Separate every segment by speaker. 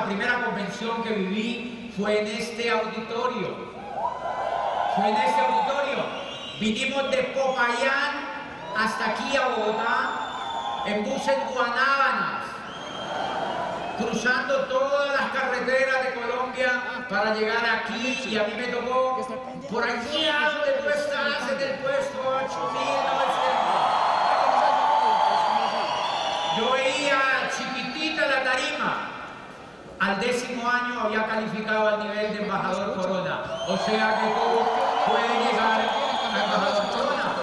Speaker 1: la primera convención que viví fue en este auditorio. Fue en este auditorio. Vinimos de Popayán hasta aquí a Bogotá en buses guanábanas, cruzando todas las carreteras de Colombia para llegar aquí y a mí me tocó por allí donde tú estás en el puesto 8900. Yo veía chiquitita la tarima. Al décimo año había calificado al nivel de embajador corona. O sea que tú puedes llegar a embajador corona.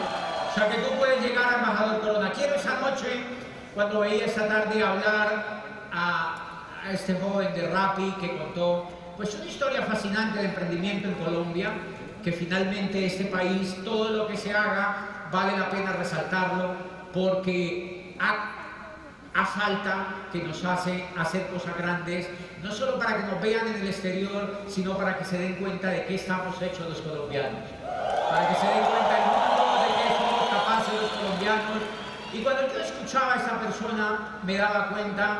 Speaker 1: O sea que tú puedes llegar a embajador corona. Quiero esa noche, cuando veía esa tarde hablar a, a este joven de Rappi que contó pues una historia fascinante de emprendimiento en Colombia, que finalmente este país, todo lo que se haga, vale la pena resaltarlo porque ha a que nos hace hacer cosas grandes, no solo para que nos vean en el exterior, sino para que se den cuenta de qué estamos hechos los colombianos, para que se den cuenta el mundo de qué somos capaces los colombianos. Y cuando yo escuchaba a esa persona, me daba cuenta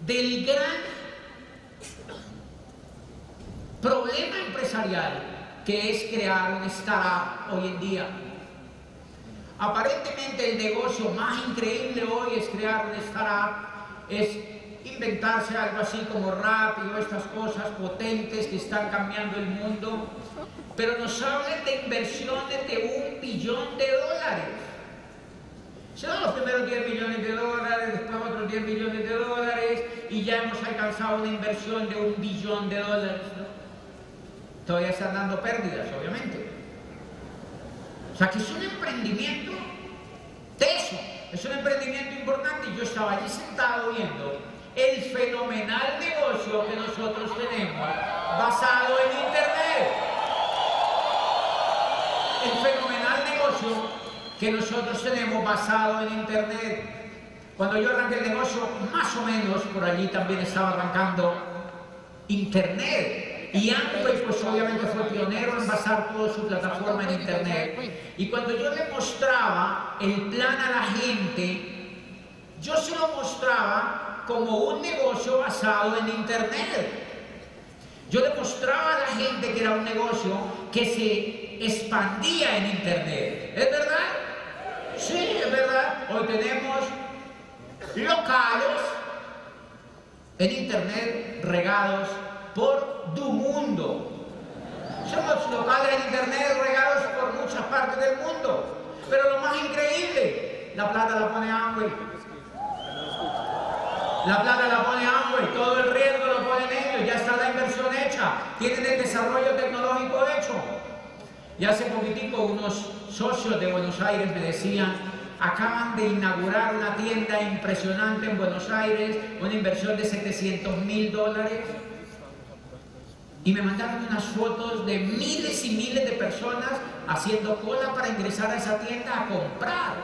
Speaker 1: del gran problema empresarial que es crear un startup hoy en día. Aparentemente el negocio más increíble hoy es crear un startup, es inventarse algo así como rápido, estas cosas potentes que están cambiando el mundo, pero nos hablan de inversiones de un billón de dólares. Son los primeros 10 millones de dólares, después otros 10 millones de dólares y ya hemos alcanzado una inversión de un billón de dólares. Todavía están dando pérdidas, obviamente. O sea que es un emprendimiento teso, es un emprendimiento importante. Yo estaba allí sentado viendo el fenomenal negocio que nosotros tenemos basado en Internet. El fenomenal negocio que nosotros tenemos basado en Internet. Cuando yo arranqué el negocio, más o menos por allí también estaba arrancando Internet. Y Amway, pues obviamente fue pionero en basar toda su plataforma en Internet. Y cuando yo le mostraba el plan a la gente, yo se lo mostraba como un negocio basado en Internet. Yo le mostraba a la gente que era un negocio que se expandía en Internet. ¿Es verdad? Sí, es verdad. Hoy tenemos locales en Internet regados por tu mundo. Somos locales en internet regados por muchas partes del mundo. Pero lo más increíble, la plata la pone Amway. La plata la pone Amway, todo el riesgo lo ponen ellos, ya está la inversión hecha, tienen el desarrollo tecnológico hecho. Y hace poquitico unos socios de Buenos Aires me decían, acaban de inaugurar una tienda impresionante en Buenos Aires, una inversión de 700 mil dólares y me mandaron unas fotos de miles y miles de personas haciendo cola para ingresar a esa tienda a comprar.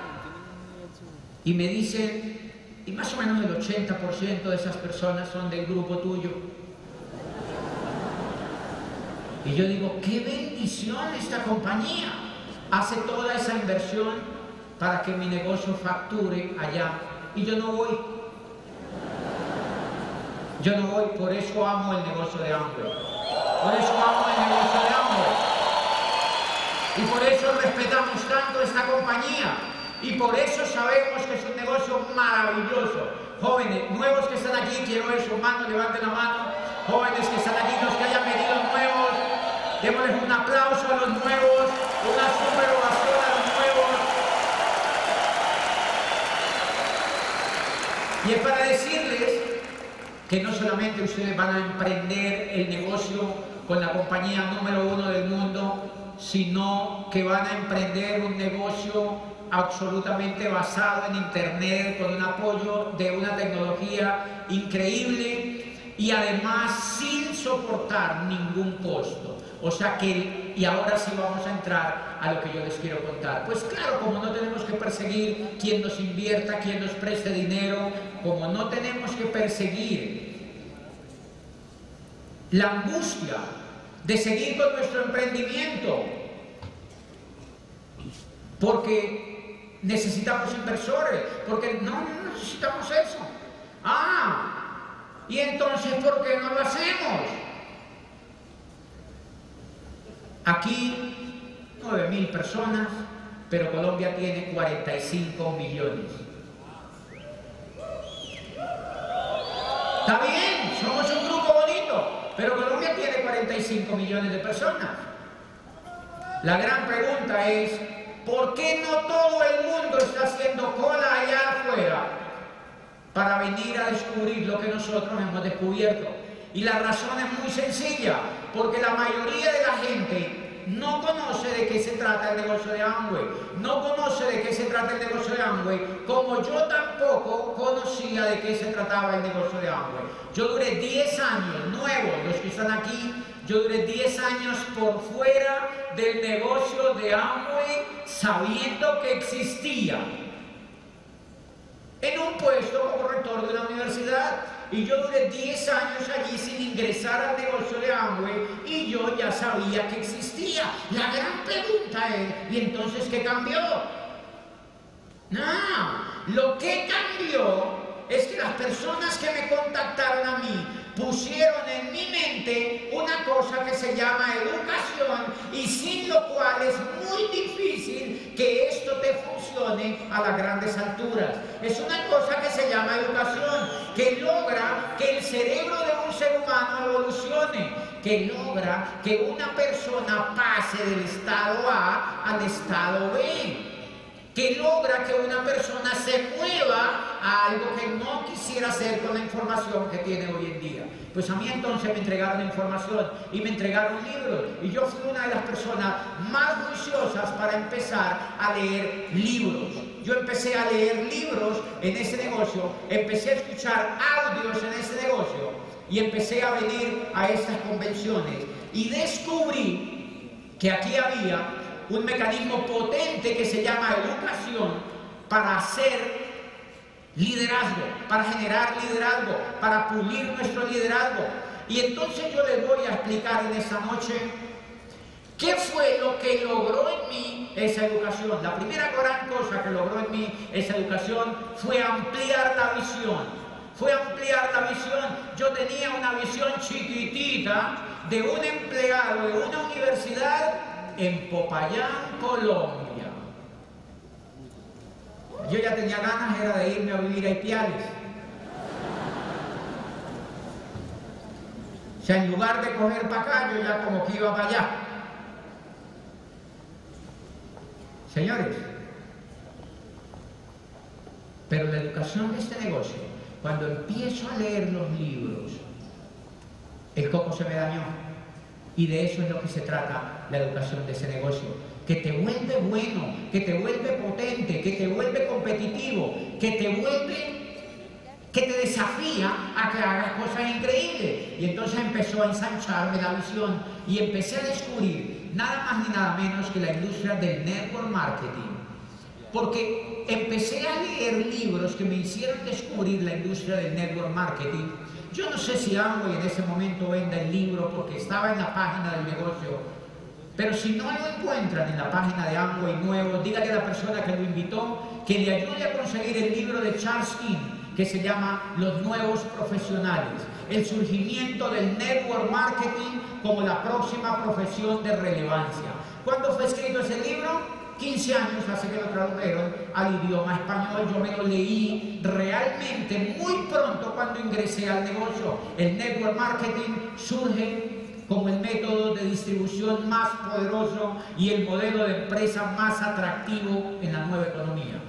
Speaker 1: Y me dicen, y más o menos el 80% de esas personas son del grupo tuyo. Y yo digo, qué bendición esta compañía. Hace toda esa inversión para que mi negocio facture allá. Y yo no voy. Yo no voy, por eso amo el negocio de Amway. Por eso amo el negocio de Amway. Y por eso respetamos tanto esta compañía. Y por eso sabemos que es un negocio maravilloso. Jóvenes, nuevos que están aquí, quiero eso, mano, levanten la mano. Jóvenes que están aquí, los que hayan venido nuevos, démosles un aplauso a los nuevos, una super ovación a los nuevos. Y es para decirles que no solamente ustedes van a emprender el negocio con la compañía número uno del mundo, sino que van a emprender un negocio absolutamente basado en Internet, con un apoyo de una tecnología increíble y además sin soportar ningún costo. O sea que, y ahora sí vamos a entrar a lo que yo les quiero contar. Pues claro, como no tenemos que perseguir quien nos invierta, quien nos preste dinero, como no tenemos que perseguir la angustia de seguir con nuestro emprendimiento, porque necesitamos inversores, porque no, no necesitamos eso. Ah, y entonces, ¿por qué no lo hacemos? Aquí 9 mil personas, pero Colombia tiene 45 millones. Está bien, somos un grupo bonito, pero Colombia tiene 45 millones de personas. La gran pregunta es, ¿por qué no todo el mundo está haciendo cola allá afuera para venir a descubrir lo que nosotros hemos descubierto? Y la razón es muy sencilla, porque la mayoría de la gente no conoce de qué se trata el negocio de Amway, no conoce de qué se trata el negocio de Amway, como yo tampoco conocía de qué se trataba el negocio de Amway. Yo duré 10 años, nuevos, los que están aquí, yo duré 10 años por fuera del negocio de Amway sabiendo que existía. En un puesto como rector de la universidad, y yo duré 10 años allí sin ingresar al negocio de Amway y yo ya sabía que existía. La gran pregunta es, ¿y entonces qué cambió? No, lo que cambió es que las personas que me contactaron a mí pusieron en mi mente una cosa que se llama educación y sin lo cual es muy difícil que esto te funcione a las grandes alturas. Es una cosa que se llama educación, que logra que el cerebro de un ser humano evolucione, que logra que una persona pase del estado A al estado B que logra que una persona se mueva a algo que no quisiera hacer con la información que tiene hoy en día. Pues a mí entonces me entregaron información y me entregaron libros y yo fui una de las personas más juiciosas para empezar a leer libros. Yo empecé a leer libros en ese negocio, empecé a escuchar audios en ese negocio y empecé a venir a estas convenciones y descubrí que aquí había un mecanismo potente que se llama educación para hacer liderazgo, para generar liderazgo, para pulir nuestro liderazgo. Y entonces yo les voy a explicar en esta noche qué fue lo que logró en mí esa educación. La primera gran cosa que logró en mí esa educación fue ampliar la visión. Fue ampliar la visión. Yo tenía una visión chiquitita de un empleado de una universidad en Popayán, Colombia. Yo ya tenía ganas era de irme a vivir a Ipiales. O sea, en lugar de coger para acá, yo ya como que iba para allá. Señores, pero la educación de este negocio, cuando empiezo a leer los libros, el coco se me dañó. Y de eso es lo que se trata la educación de ese negocio. Que te vuelve bueno, que te vuelve potente, que te vuelve competitivo, que te vuelve, que te desafía a que hagas cosas increíbles. Y entonces empezó a ensancharme la visión y empecé a descubrir nada más ni nada menos que la industria del network marketing. Porque empecé a leer libros que me hicieron descubrir la industria del network marketing yo no sé si Amway en ese momento venda el libro porque estaba en la página del negocio, pero si no lo encuentran en la página de Amway nuevo, dígale a la persona que lo invitó que le ayude a conseguir el libro de Charles King que se llama Los Nuevos Profesionales, el surgimiento del network marketing como la próxima profesión de relevancia. ¿Cuándo fue escrito ese libro? 15 años hace que lo tradujeron al idioma español, yo me lo leí realmente muy pronto cuando ingresé al negocio. El network marketing surge como el método de distribución más poderoso y el modelo de empresa más atractivo en la nueva economía.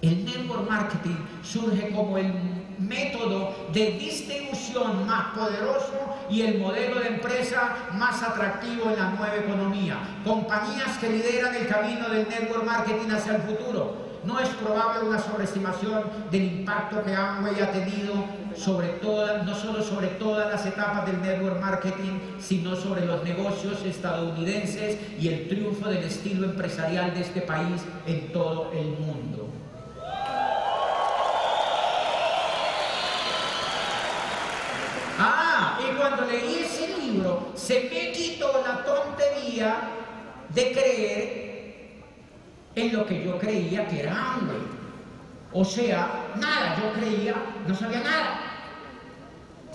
Speaker 1: El network marketing surge como el método de distribución más poderoso y el modelo de empresa más atractivo en la nueva economía. Compañías que lideran el camino del network marketing hacia el futuro. No es probable una sobreestimación del impacto que Amway ha tenido sobre todas, no solo sobre todas las etapas del network marketing, sino sobre los negocios estadounidenses y el triunfo del estilo empresarial de este país en todo el mundo. Ah, y cuando leí ese libro, se me quitó la tontería de creer en lo que yo creía que era Amway. O sea, nada, yo creía, no sabía nada.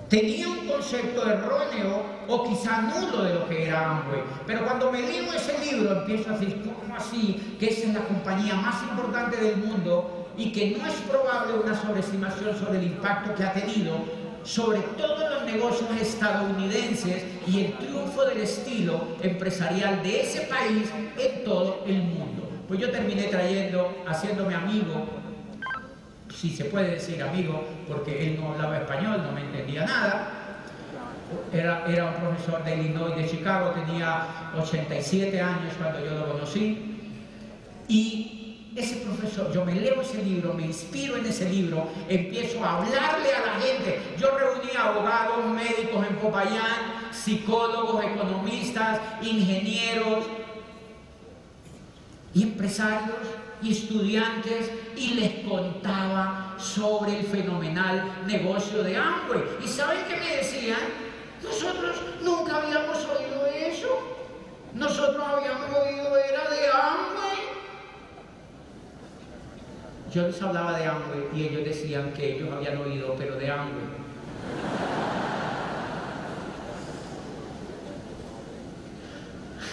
Speaker 1: Tenía un concepto erróneo o quizá nulo de lo que era Amway. Pero cuando me leo ese libro empiezo a decir, ¿cómo así? Que esa es la compañía más importante del mundo y que no es probable una sobreestimación sobre el impacto que ha tenido sobre todos los negocios estadounidenses y el triunfo del estilo empresarial de ese país en todo el mundo. Pues yo terminé trayendo, haciéndome amigo, si se puede decir amigo, porque él no hablaba español, no me entendía nada. Era, era un profesor de Illinois, de Chicago, tenía 87 años cuando yo lo conocí. Y ese profesor, yo me leo ese libro, me inspiro en ese libro, empiezo a hablarle a la gente. Yo reuní abogados, médicos en Popayán, psicólogos, economistas, ingenieros empresarios estudiantes y les contaba sobre el fenomenal negocio de Amway. ¿Y saben qué me decían? Nosotros nunca habíamos oído eso. Nosotros habíamos oído era de Amway. Yo les hablaba de Amway y ellos decían que ellos habían oído, pero de Amway.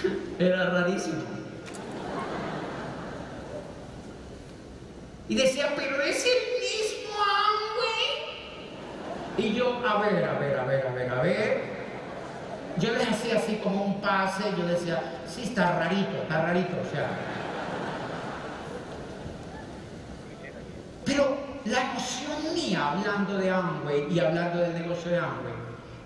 Speaker 1: Era rarísimo. Y decían, pero es el mismo Amway. Y yo, a ver, a ver, a ver, a ver, a ver. Yo les hacía así como un pase, yo decía, sí, está rarito, está rarito, o sea. Pero la emoción mía hablando de Amway y hablando del negocio de Amway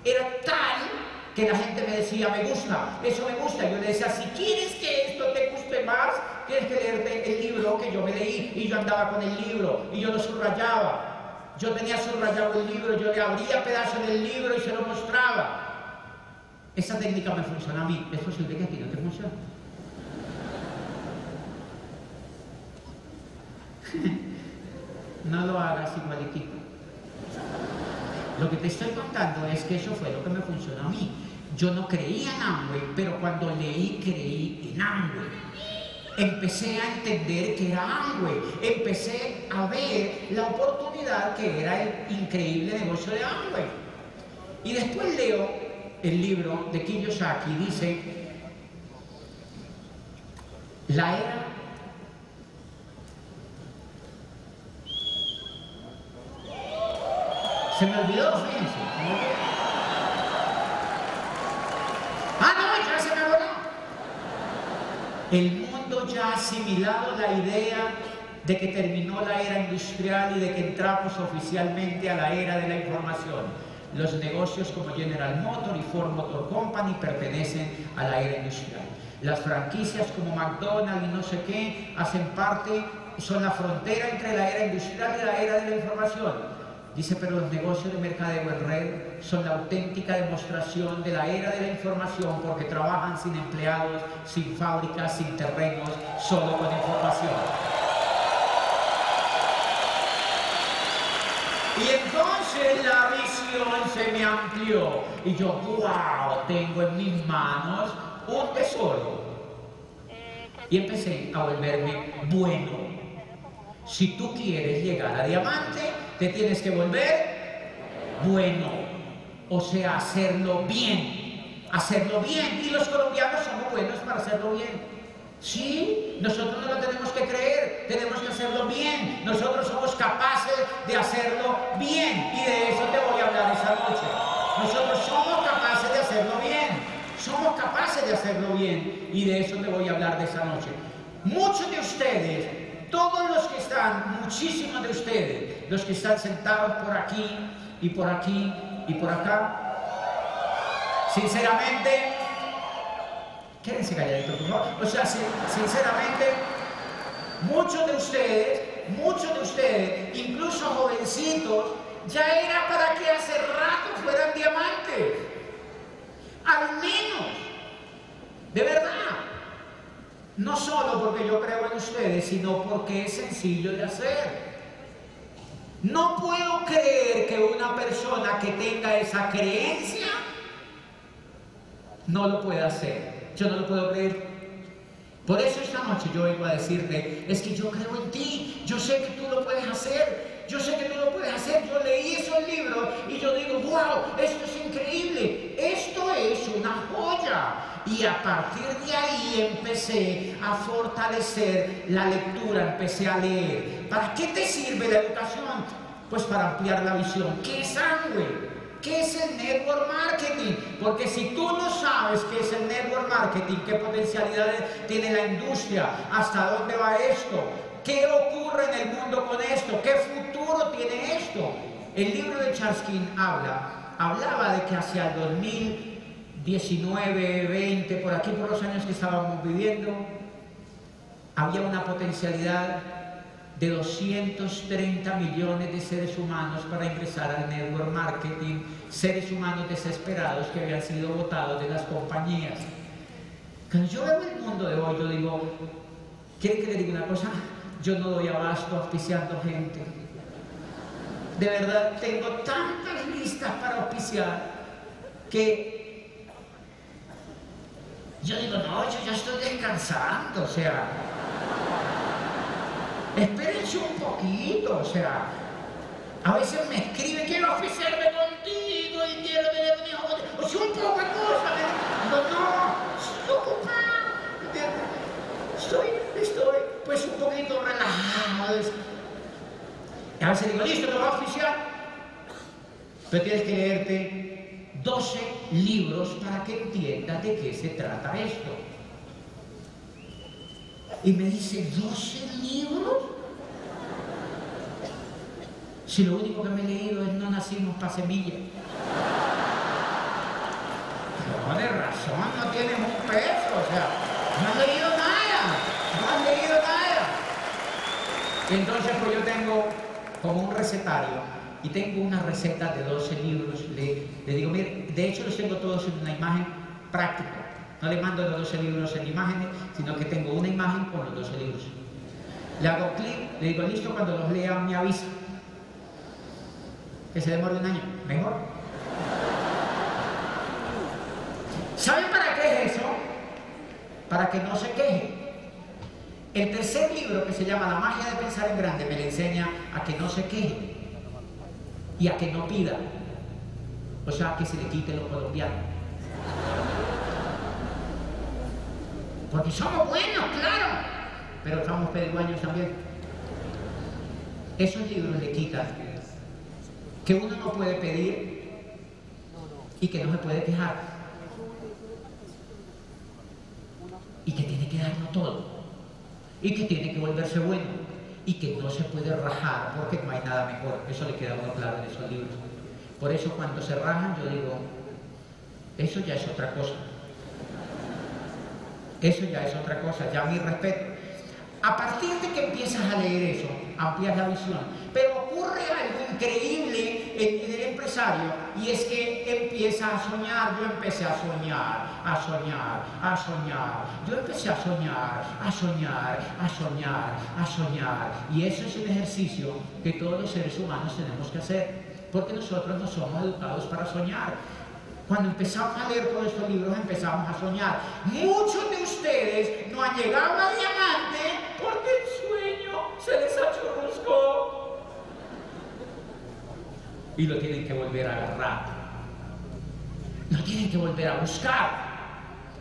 Speaker 1: era tal que la gente me decía, me gusta, eso me gusta. Yo le decía, si quieres que esto te guste más, tienes que leerte el libro que yo me leí. Y yo andaba con el libro y yo lo subrayaba. Yo tenía subrayado el libro, yo le abría pedazos del libro y se lo mostraba. Esa técnica me funciona a mí. ¿Es posible que a ti no te? no lo hagas igualitico. Lo que te estoy contando es que eso fue lo que me funcionó a mí. Yo no creía en Amway, pero cuando leí, creí en Amway. Empecé a entender que era Amway. Empecé a ver la oportunidad que era el increíble negocio de Amway. Y después leo el libro de Kiyosaki, dice, la era Se me olvidó, fíjense. Ah, no, ya se me olvidó. El mundo ya ha asimilado la idea de que terminó la era industrial y de que entramos oficialmente a la era de la información. Los negocios como General Motors y Ford Motor Company pertenecen a la era industrial. Las franquicias como McDonald's y no sé qué hacen parte, son la frontera entre la era industrial y la era de la información. Dice, pero los negocios de mercadeo en red son la auténtica demostración de la era de la información porque trabajan sin empleados, sin fábricas, sin terrenos, solo con información. Y entonces la visión se me amplió y yo, wow, tengo en mis manos un tesoro. Y empecé a volverme bueno. Si tú quieres llegar a diamante, te tienes que volver bueno. O sea, hacerlo bien. Hacerlo bien. Y los colombianos somos buenos para hacerlo bien. Sí, nosotros no lo tenemos que creer, tenemos que hacerlo bien. Nosotros somos capaces de hacerlo bien. Y de eso te voy a hablar esa noche. Nosotros somos capaces de hacerlo bien. Somos capaces de hacerlo bien. Y de eso te voy a hablar de esa noche. Muchos de ustedes todos los que están, muchísimos de ustedes, los que están sentados por aquí y por aquí y por acá, sinceramente, quédense calladitos, por favor. O sea, sinceramente, muchos de ustedes, muchos de ustedes, incluso jovencitos, ya era para que hace rato fueran diamantes. Al menos, de verdad. No solo porque yo creo en ustedes, sino porque es sencillo de hacer. No puedo creer que una persona que tenga esa creencia no lo pueda hacer. Yo no lo puedo creer. Por eso esta noche yo vengo a decirte, es que yo creo en ti, yo sé que tú lo puedes hacer, yo sé que tú lo puedes hacer. Yo leí esos libros y yo digo, wow, esto es increíble, esto es una joya. Y a partir de ahí empecé a fortalecer la lectura, empecé a leer. ¿Para qué te sirve la educación? Pues para ampliar la visión. ¿Qué es sangre? ¿Qué es el network marketing? Porque si tú no sabes qué es el network marketing, qué potencialidades tiene la industria, hasta dónde va esto, qué ocurre en el mundo con esto, qué futuro tiene esto. El libro de Charskin habla, hablaba de que hacia el 2019, 20, por aquí por los años que estábamos viviendo, había una potencialidad de 230 millones de seres humanos para ingresar al network marketing, seres humanos desesperados que habían sido votados de las compañías. Cuando yo veo el mundo de hoy, yo digo, ¿quieren que le diga una cosa? Yo no doy abasto auspiciando gente. De verdad, tengo tantas listas para auspiciar que yo digo, no, yo ya estoy descansando, o sea, Espérense un poquito, o sea, a veces me escribe, quiero oficiarme contigo y quiero tener un hijo O sea, un poco de cosa. no, no, estoy. Estoy, estoy, pues un poquito relajado. Y a veces digo, listo, te voy a oficiar. Pero tienes que leerte 12 libros para que entiendas de qué se trata esto. Y me dice, ¿12 libros? Si lo único que me he leído es No nacimos para semilla. No, de razón, no tienes un peso, o sea, no has leído nada, no has leído nada. Entonces, pues yo tengo como un recetario y tengo una receta de 12 libros. Le, digo, mire, de hecho los tengo todos en una imagen práctica. No le mando los 12 libros en imágenes, sino que tengo una imagen con los 12 libros. Le hago clic, le digo listo, cuando los lea me avisa. Que se demore un año, mejor. ¿Saben para qué es eso? Para que no se queje. El tercer libro, que se llama La magia de pensar en grande, me le enseña a que no se queje y a que no pida. O sea, que se le quite lo colombiano. Porque somos buenos, claro, pero somos pedigüeños también. Esos libros le quitan que uno no puede pedir y que no se puede quejar. Y que tiene que darlo todo. Y que tiene que volverse bueno. Y que no se puede rajar porque no hay nada mejor. Eso le queda muy claro en esos libros. Por eso cuando se rajan yo digo, eso ya es otra cosa. Eso ya es otra cosa, ya mi respeto. A partir de que empiezas a leer eso, amplias la visión. Pero ocurre algo increíble en el empresario y es que empieza a soñar. Yo empecé a soñar, a soñar, a soñar. Yo empecé a soñar, a soñar, a soñar, a soñar. Y eso es un ejercicio que todos los seres humanos tenemos que hacer porque nosotros no somos educados para soñar. Cuando empezamos a leer todos estos libros empezamos a soñar. Muchos de ustedes no han llegado a diamante Y lo tienen que volver a agarrar. Lo tienen que volver a buscar.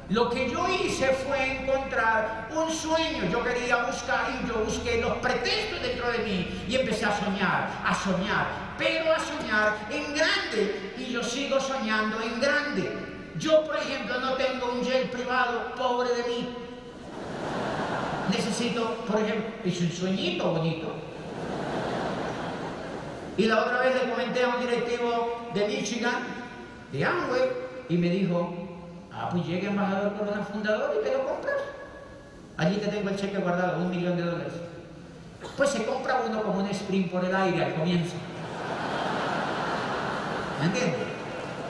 Speaker 1: Lo que yo hice fue encontrar un sueño. Yo quería buscar y yo busqué los pretextos dentro de mí y empecé a soñar, a soñar, pero a soñar en grande. Y yo sigo soñando en grande. Yo, por ejemplo, no tengo un jet privado, pobre de mí. Necesito, por ejemplo, es un sueñito bonito. Y la otra vez le comenté a un directivo de Michigan, de Amway, y me dijo, Ah, pues llega embajador Corona Fundador y te lo compras. Allí te tengo el cheque guardado, un millón de dólares. Pues se compra uno como un sprint por el aire al comienzo. ¿Me entiendes?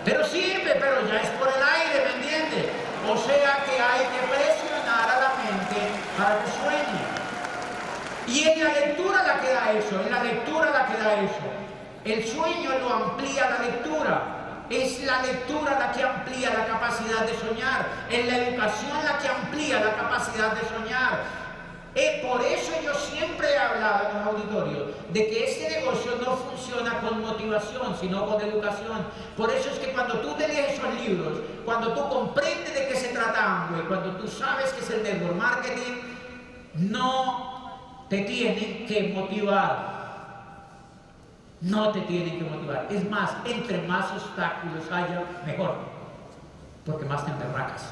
Speaker 1: Pero sirve, pero ya es por el aire, ¿me entiendes? O sea que hay que presionar a la mente para que sueñe. Y en la lectura la que da eso, en la lectura la que da eso. El sueño lo amplía la lectura. Es la lectura la que amplía la capacidad de soñar. Es la educación la que amplía la capacidad de soñar. Es por eso yo siempre he hablado en los auditorios de que este negocio no funciona con motivación, sino con educación. Por eso es que cuando tú te lees esos libros, cuando tú comprendes de qué se trata cuando tú sabes que es el network marketing, no te tienen que motivar. No te tienen que motivar. Es más, entre más obstáculos haya, mejor. Porque más te emberracas.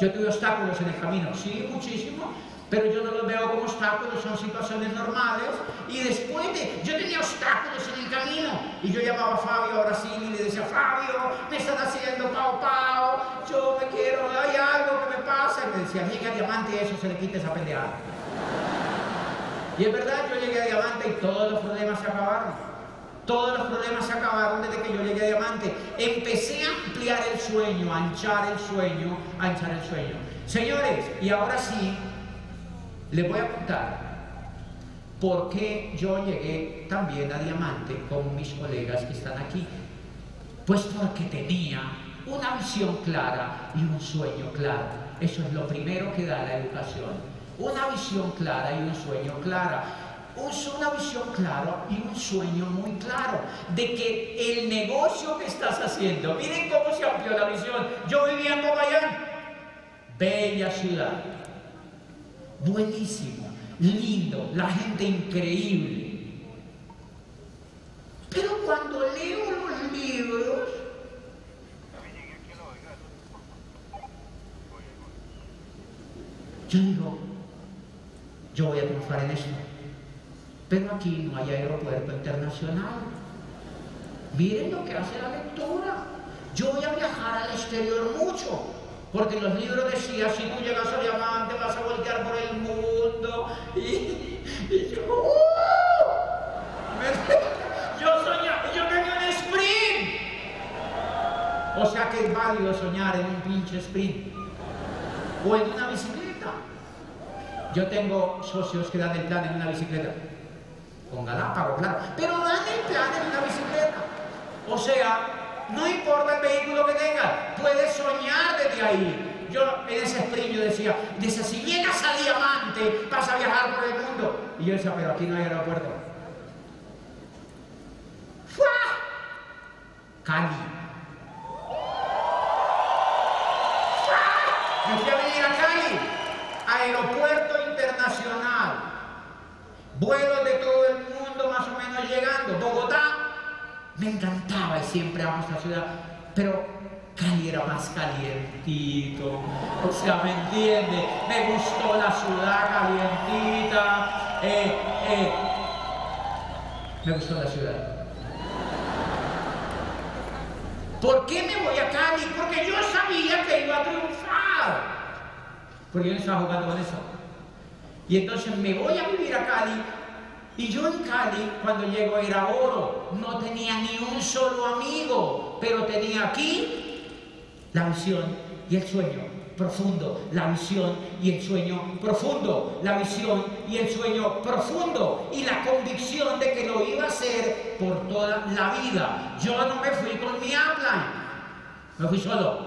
Speaker 1: Yo tuve obstáculos en el camino, sí, muchísimo, pero yo no los veo como obstáculos, son situaciones normales. Y después de, yo tenía obstáculos en el camino, y yo llamaba a Fabio a Brasil y le decía, Fabio, me están haciendo pao pao, yo me quiero, hay algo que me pasa. Y me decía, llegue a diamante eso se le quita esa pendejada. Y es verdad, yo llegué a diamante y todos los problemas se acabaron. Todos los problemas se acabaron desde que yo llegué a Diamante. Empecé a ampliar el sueño, a anchar el sueño, a anchar el sueño. Señores, y ahora sí, les voy a contar por qué yo llegué también a Diamante con mis colegas que están aquí. Pues porque tenía una visión clara y un sueño claro. Eso es lo primero que da la educación una visión clara y un sueño clara. una visión clara y un sueño muy claro de que el negocio que estás haciendo, miren cómo se amplió la visión. Yo vivía en Popayán, bella ciudad, buenísimo, lindo, la gente increíble. Pero cuando leo los libros, yo digo, yo voy a triunfar en eso. Pero aquí no hay aeropuerto internacional. Miren lo que hace la lectura. Yo voy a viajar al exterior mucho, porque los libros decían, si tú llegas a diamante vas a voltear por el mundo. Y, yo, ¡uh! yo soñaba, yo tenía un sprint. O sea que es válido soñar en un pinche sprint. O en una bicicleta. Yo tengo socios que dan el plan en una bicicleta. Con Galápagos, claro. Pero dan el plan en una bicicleta. O sea, no importa el vehículo que tengas, puedes soñar desde ahí. Yo en ese sprint yo decía, dice, si llegas a Diamante, vas a viajar por el mundo. Y yo decía, pero aquí no hay aeropuerto. ¡Fua! Cali. ¡Fua! Me fui a venir a Cali, aeropuerto Vuelos de todo el mundo más o menos llegando. Bogotá, me encantaba y siempre amo esta ciudad, pero Cali era más calientito. O sea, ¿me entiende? Me gustó la ciudad calientita. Eh, eh. Me gustó la ciudad. ¿Por qué me voy a Cali? Porque yo sabía que iba a triunfar. Porque yo no estaba jugando con eso. Y entonces me voy a vivir a Cali. Y yo en Cali, cuando llego era oro. No tenía ni un solo amigo. Pero tenía aquí la visión y el sueño profundo. La visión y el sueño profundo. La visión y el sueño profundo. Y la convicción de que lo iba a hacer por toda la vida. Yo no me fui con mi habla. Me fui solo.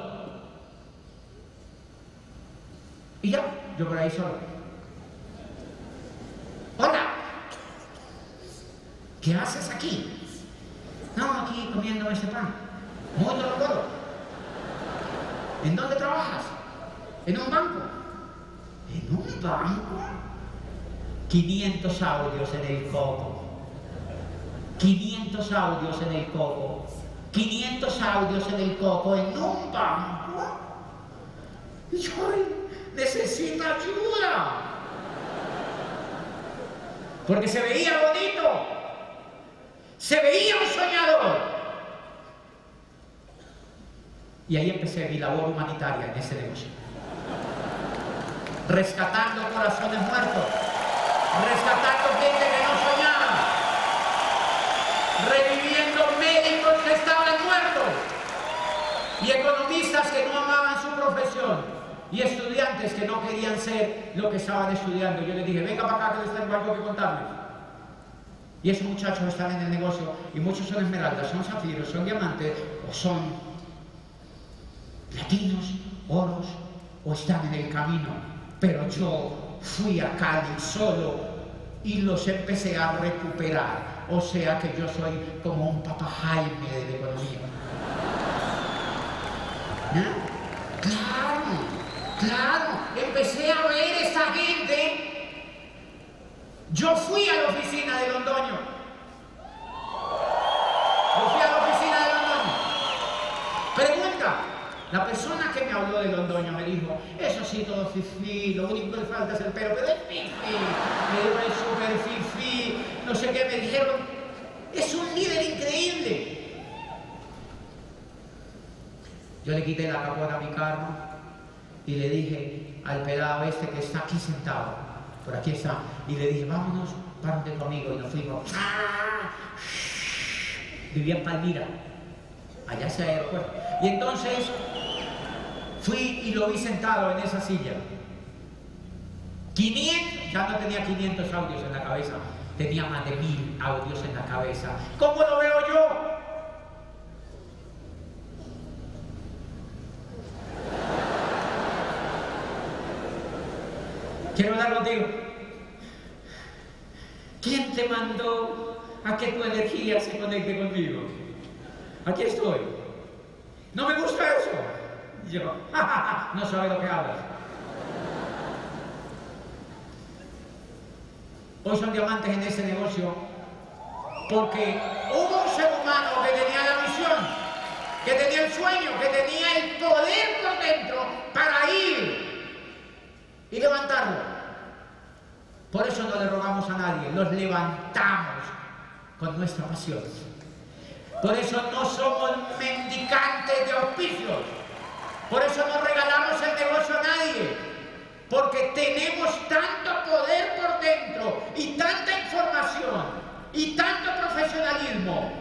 Speaker 1: Y ya, yo por ahí solo. Hola, ¿qué haces aquí? No, aquí comiendo este pan. Muy todo. ¿En dónde trabajas? ¿En un banco? ¿En un banco? 500 audios en el coco. 500 audios en el coco. 500 audios en el coco en un banco. Yo necesito ayuda porque se veía bonito, se veía un soñador. Y ahí empecé mi labor humanitaria en ese negocio. Rescatando corazones muertos, rescatando gente que no soñaba, reviviendo médicos que estaban muertos y economistas que no amaban su profesión y estudiantes que no querían ser lo que estaban estudiando. Yo les dije, venga para acá que les tengo algo que contarles. Y esos muchachos están en el negocio y muchos son esmeraldas, son zafiros, son diamantes o son latinos, oros o están en el camino. Pero yo fui a Cali solo y los empecé a recuperar. O sea que yo soy como un papá Jaime de la economía. Claro, claro. Empecé a ver esta gente. Yo fui a la oficina de Londoño. Yo fui a la oficina de Londoño. Pregunta. La persona que me habló de Londoño me dijo, eso sí, todo fifi, lo único que le falta es el pelo, pero es fifi, pero es súper fifi, no sé qué, me dijeron, es un líder increíble. Yo le quité la capota a mi carro y le dije al pelado este que está aquí sentado, por aquí está, y le dije, vámonos, párate conmigo, y nos fuimos. Vivía en Palmira, allá se aeropuerto. Y entonces fui y lo vi sentado en esa silla. 500, ya no tenía 500 audios en la cabeza, tenía más de mil audios en la cabeza. ¿Cómo lo veo yo? Quiero hablar contigo. ¿Quién te mandó a que tu energía se conecte conmigo? Aquí estoy. No me gusta eso. Yo, no sabe lo que hablas. Hoy son diamantes en ese negocio porque hubo un ser humano que tenía la visión, que tenía el sueño, que tenía el poder por dentro para ir y levantarlo. Por eso no le rogamos a nadie, los levantamos con nuestra pasión. Por eso no somos mendicantes de auspicios. Por eso no regalamos el negocio a nadie. Porque tenemos tanto poder por dentro y tanta información y tanto profesionalismo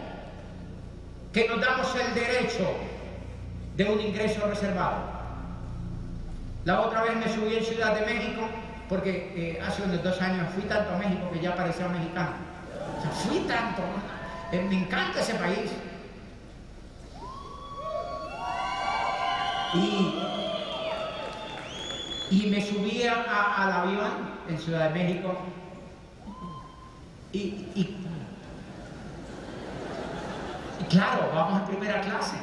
Speaker 1: que nos damos el derecho de un ingreso reservado. La otra vez me subí en Ciudad de México porque eh, hace unos dos años fui tanto a México que ya parecía mexicano. O sea, fui tanto. Eh, me encanta ese país. Y, y me subí al avión en Ciudad de México y, y, y claro, vamos en primera clase.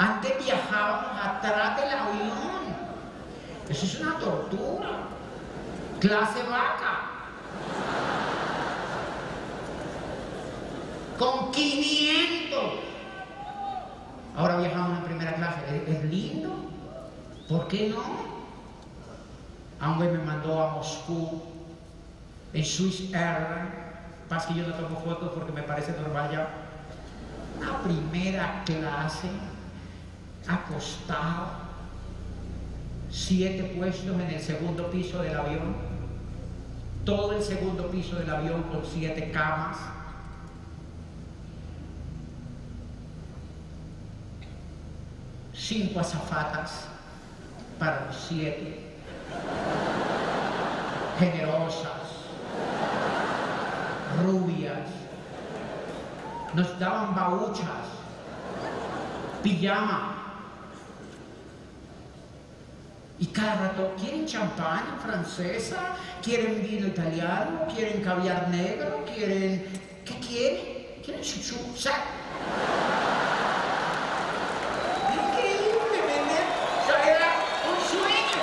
Speaker 1: Antes viajábamos atrás del avión. Eso es una tortura. Clase vaca. Con 500. Ahora viajamos en primera clase. ¿Es, lindo? ¿Por qué no? Aunque me mandó a Moscú en Swiss Air. Pasa que yo no tomo fotos porque me parece normal ya. Una primera clase acostado, siete puestos en el segundo piso del avión, todo el segundo piso del avión con siete camas. Cinco azafatas para los siete, generosas, rubias, nos daban bauchas, pijama, y cada rato, ¿quieren champán francesa? ¿Quieren vino italiano? ¿Quieren caviar negro? ¿Quieren... ¿Qué quieren? ¿Quieren chuchu? Increíble, ¿verdad? O sea, era un sueño.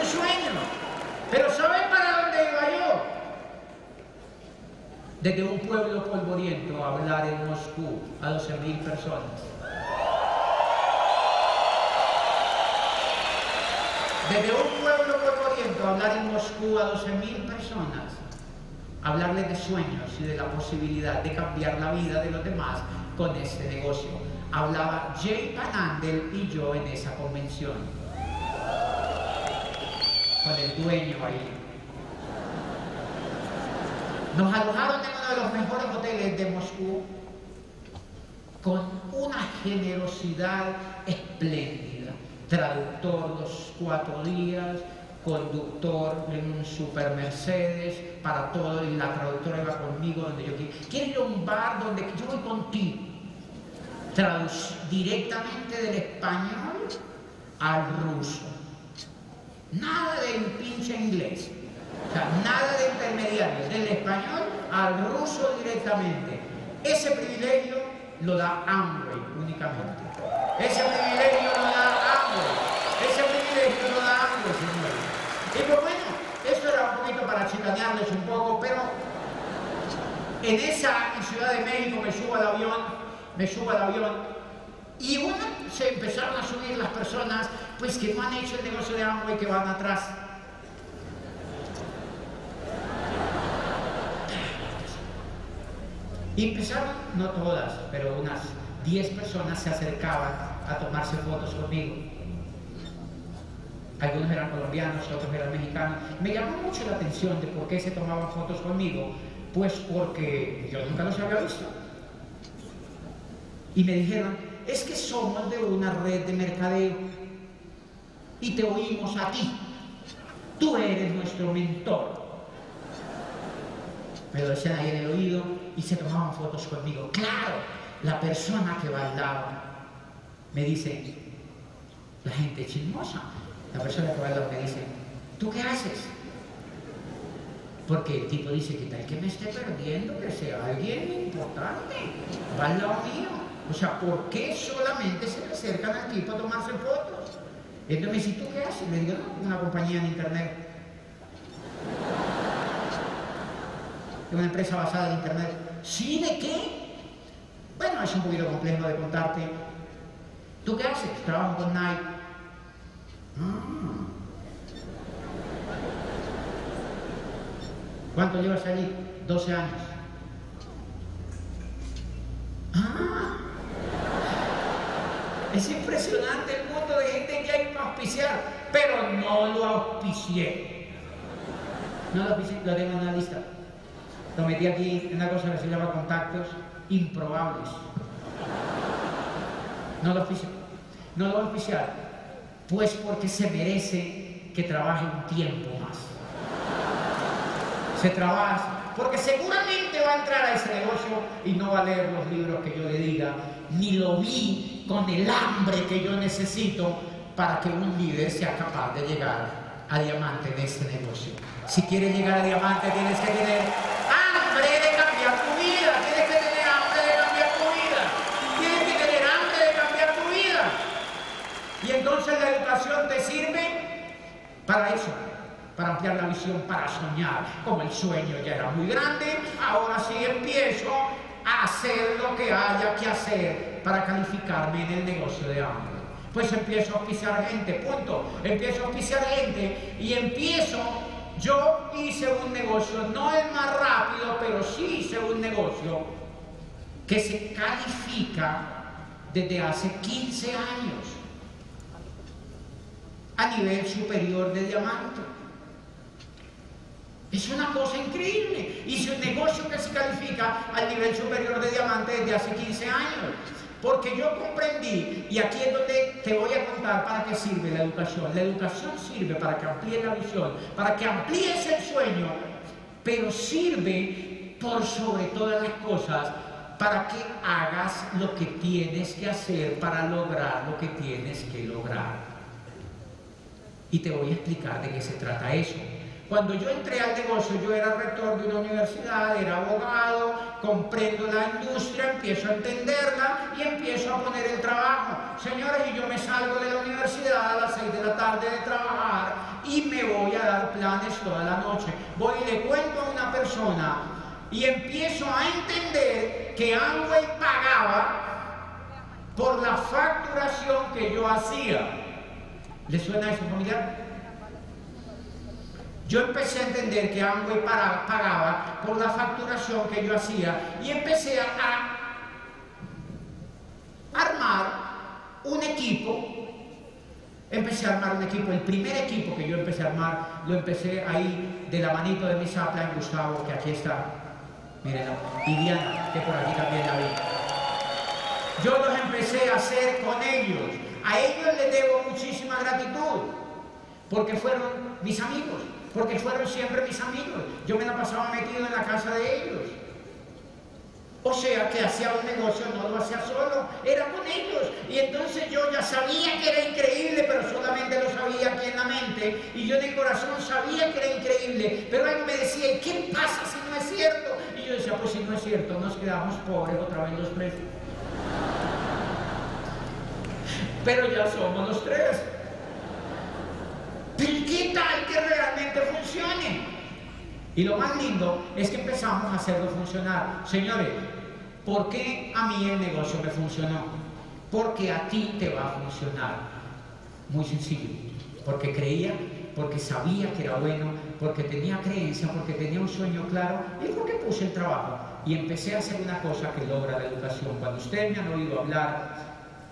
Speaker 1: Un sueño. Pero ¿saben para dónde iba yo? Desde un pueblo polvoriento a hablar en Moscú a 12.000 personas. Desde un pueblo polvoriento hablar en Moscú a 12.000 personas, hablarles de sueños y de la posibilidad de cambiar la vida de los demás con este negocio. Hablaba Jay Panandel y yo en esa convención, con el dueño ahí. Nos alojaron en uno de los mejores hoteles de Moscú con una generosidad espléndida. Traductor los cuatro días, conductor en un super Mercedes para todo y la traductora iba conmigo donde yo quiero. Quiero ir a un bar donde yo voy contigo. Traduc directamente del español al ruso. Nada de pinche inglés. O sea, nada de intermediarios. Del español al ruso directamente. Ese privilegio lo da Amway únicamente. Ese privilegio lo da Amway. Ese privilegio lo da Amway, señores. Y pues bueno, esto era un poquito para chicanearles un poco, pero en esa Ciudad de México me subo al avión, me subo al avión y bueno, se empezaron a subir las personas pues que no han hecho el negocio de Amway que van atrás. Y empezaron, no todas, pero unas 10 personas se acercaban a tomarse fotos conmigo. Algunos eran colombianos, otros eran mexicanos. Me llamó mucho la atención de por qué se tomaban fotos conmigo, pues porque yo nunca los había visto. Y me dijeron, es que somos de una red de mercadeo y te oímos a ti. Tú eres nuestro mentor. Me lo decían ahí en el oído y se tomaban fotos conmigo. Claro, la persona que lado me dice, la gente chismosa, la persona que va al lado me dice, ¿tú qué haces? Porque el tipo dice que tal que me esté perdiendo, que sea alguien importante, va al lado mío. O sea, ¿por qué solamente se le acercan al tipo a tomarse fotos? Entonces me dice, ¿tú qué haces? Le digo, una compañía en internet. de una empresa basada en Internet. ¿Sí de qué? Bueno, es un poquito complejo de contarte. ¿Tú qué haces? Trabajo con Nike. Ah. ¿Cuánto llevas allí? 12 años. Ah. Es impresionante el mundo de gente que hay que auspiciar, pero no lo auspicié. No lo auspicié, lo tengo en la lista. Lo metí aquí en una cosa que se llama contactos improbables. No lo oficial. No lo oficial. Pues porque se merece que trabaje un tiempo más. Se trabaja. Porque seguramente va a entrar a ese negocio y no va a leer los libros que yo le diga, ni lo vi con el hambre que yo necesito para que un líder sea capaz de llegar a diamante en este negocio. Si quieres llegar a diamante tienes que tener te sirve para eso, para ampliar la visión, para soñar. Como el sueño ya era muy grande, ahora sí empiezo a hacer lo que haya que hacer para calificarme en el negocio de hambre. Pues empiezo a auspiciar gente, punto. Empiezo a auspiciar gente y empiezo yo hice un negocio, no el más rápido, pero sí hice un negocio que se califica desde hace 15 años a nivel superior de diamante. Es una cosa increíble. Hice un negocio que se califica al nivel superior de diamante desde hace 15 años. Porque yo comprendí, y aquí es donde te voy a contar para qué sirve la educación. La educación sirve para que amplíes la visión, para que amplíes el sueño, pero sirve por sobre todas las cosas para que hagas lo que tienes que hacer para lograr lo que tienes que lograr. Y te voy a explicar de qué se trata eso. Cuando yo entré al negocio, yo era rector de una universidad, era abogado, comprendo la industria, empiezo a entenderla y empiezo a poner el trabajo. Señores, y yo me salgo de la universidad a las 6 de la tarde de trabajar y me voy a dar planes toda la noche. Voy y le cuento a una persona y empiezo a entender que Amway pagaba por la facturación que yo hacía. ¿Le suena eso familiar? Yo empecé a entender que Amway pagaba por la facturación que yo hacía y empecé a armar un equipo. Empecé a armar un equipo. El primer equipo que yo empecé a armar lo empecé ahí de la manito de mi sapla Gustavo, que aquí está. Miren, y Diana, que por aquí también la vi. yo los empecé a hacer con ellos. A ellos les debo muchísima gratitud, porque fueron mis amigos, porque fueron siempre mis amigos. Yo me la pasaba metido en la casa de ellos. O sea que hacía un negocio, no lo hacía solo, era con ellos. Y entonces yo ya sabía que era increíble, pero solamente lo sabía aquí en la mente. Y yo el corazón sabía que era increíble. Pero él me decía, ¿qué pasa si no es cierto? Y yo decía, pues si no es cierto, nos quedamos pobres otra vez los tres. Pero ya somos los tres. ¿qué tal que realmente funcione? Y lo más lindo es que empezamos a hacerlo funcionar. Señores, ¿por qué a mí el negocio me funcionó? Porque a ti te va a funcionar. Muy sencillo. Porque creía, porque sabía que era bueno, porque tenía creencia, porque tenía un sueño claro y porque puse el trabajo. Y empecé a hacer una cosa que logra la educación. Cuando ustedes me han oído hablar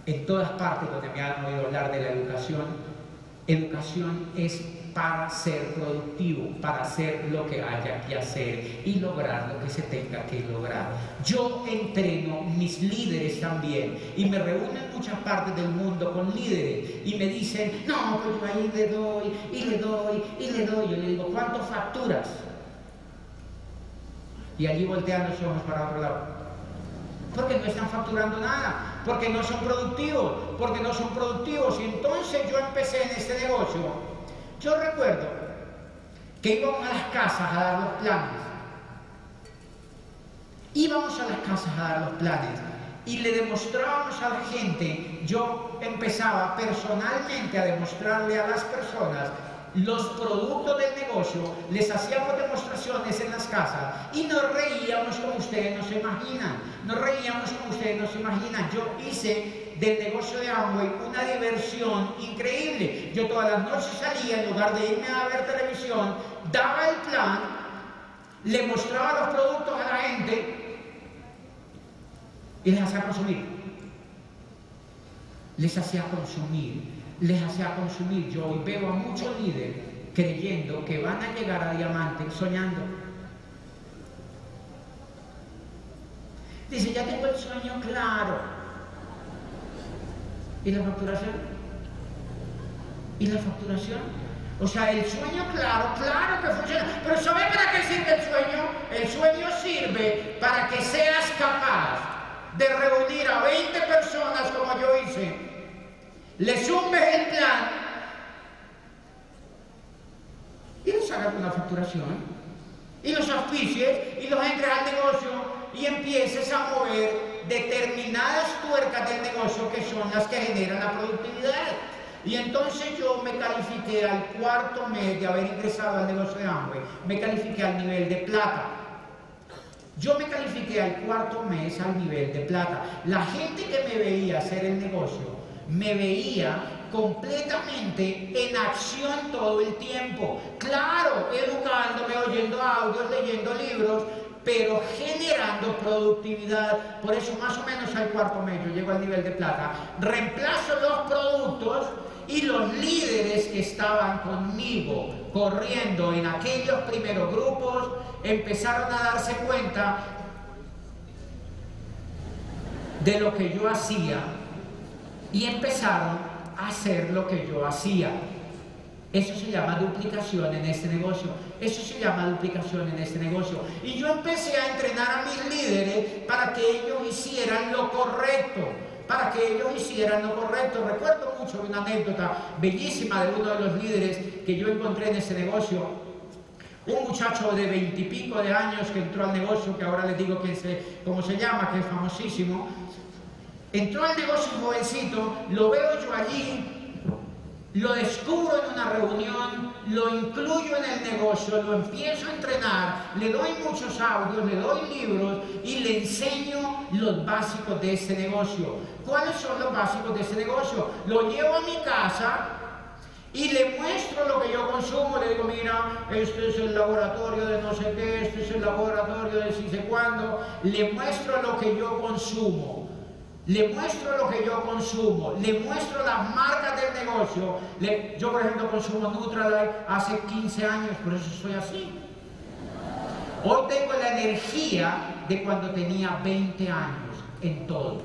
Speaker 1: en todas partes donde me han oído hablar de la educación, educación es para ser productivo, para hacer lo que haya que hacer y lograr lo que se tenga que lograr. Yo entreno mis líderes también y me reúno en muchas partes del mundo con líderes y me dicen, no, pues yo ahí le doy y le doy y le doy. Yo le digo, ¿cuánto facturas? Y allí voltean los ojos para otro lado. Porque no están facturando nada, porque no son productivos, porque no son productivos. Y entonces yo empecé en este negocio yo recuerdo que íbamos a las casas a dar los planes. Íbamos a las casas a dar los planes y le demostrábamos a la gente, yo empezaba personalmente a demostrarle a las personas los productos del negocio, les hacíamos demostraciones en las casas y nos reíamos como ustedes no se imaginan, nos reíamos como ustedes no se imaginan. Yo hice del negocio de Amway una diversión increíble. Yo todas las noches salía, en lugar de irme a ver televisión, daba el plan, le mostraba los productos a la gente y les hacía consumir. Les hacía consumir les hacía consumir. Yo hoy veo a muchos líderes creyendo que van a llegar a diamante soñando. Dice, ya tengo el sueño claro. ¿Y la facturación? ¿Y la facturación? O sea, el sueño claro, claro que funciona. Pero ¿sabe para qué sirve el sueño? El sueño sirve para que seas capaz de reunir a 20 personas le sumes el plan y le sacas una facturación y los auspicies y los entres al negocio y empieces a mover determinadas tuercas del negocio que son las que generan la productividad. Y entonces yo me califiqué al cuarto mes de haber ingresado al negocio de Amway, me califiqué al nivel de plata. Yo me califiqué al cuarto mes al nivel de plata. La gente que me veía hacer el negocio me veía completamente en acción todo el tiempo. Claro, educándome, oyendo audios, leyendo libros, pero generando productividad. Por eso más o menos al cuarto medio llego al nivel de plata. Reemplazo los productos y los líderes que estaban conmigo corriendo en aquellos primeros grupos empezaron a darse cuenta de lo que yo hacía y empezaron a hacer lo que yo hacía. Eso se llama duplicación en este negocio. Eso se llama duplicación en este negocio. Y yo empecé a entrenar a mis líderes para que ellos hicieran lo correcto. Para que ellos hicieran lo correcto. Recuerdo mucho una anécdota bellísima de uno de los líderes que yo encontré en ese negocio. Un muchacho de veintipico de años que entró al negocio, que ahora les digo que se, cómo se llama, que es famosísimo, Entró al negocio un jovencito, lo veo yo allí, lo descubro en una reunión, lo incluyo en el negocio, lo empiezo a entrenar, le doy muchos audios, le doy libros y le enseño los básicos de este negocio. ¿Cuáles son los básicos de este negocio? Lo llevo a mi casa y le muestro lo que yo consumo, le digo, mira, este es el laboratorio de no sé qué, este es el laboratorio de si sé cuándo, le muestro lo que yo consumo le muestro lo que yo consumo, le muestro las marcas del negocio. yo, por ejemplo, consumo Nutralight hace 15 años, por eso soy así. Hoy tengo la energía de cuando tenía 20 años en todo.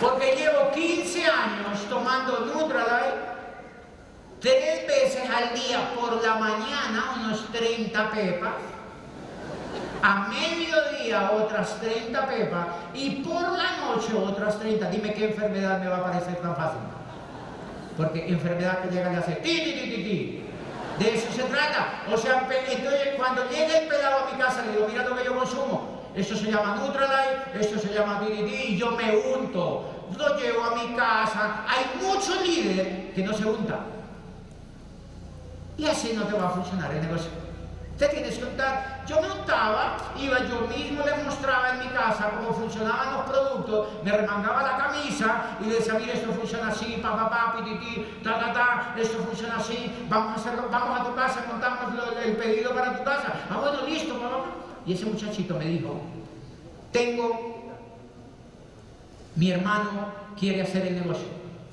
Speaker 1: Porque llevo 15 años tomando Nutralite tres veces al día por la mañana, unos 30 pepas, a mediodía otras 30 pepas y por la noche otras 30. Dime qué enfermedad me va a parecer tan fácil. Porque enfermedad que llega y hace ti, ti, ti, ti, ti. De eso se trata. O sea, entonces cuando llega el pelado a mi casa, le digo, mira lo que yo consumo. Esto se llama Nutralite, esto se llama DDD y yo me unto. Lo llevo a mi casa. Hay muchos líderes que no se untan. Y así no te va a funcionar el negocio. Te tienes que untar. Yo me untaba, iba yo mismo, le mostraba en mi casa cómo funcionaban los productos, me remangaba la camisa y le decía, mire, esto funciona así, pa, pa, pa, pititi, ta, ta, ta, esto funciona así, vamos a hacerlo, vamos a tu casa, contamos el pedido para tu casa. Ah, bueno, listo, pa, Y ese muchachito me dijo, tengo, mi hermano quiere hacer el negocio.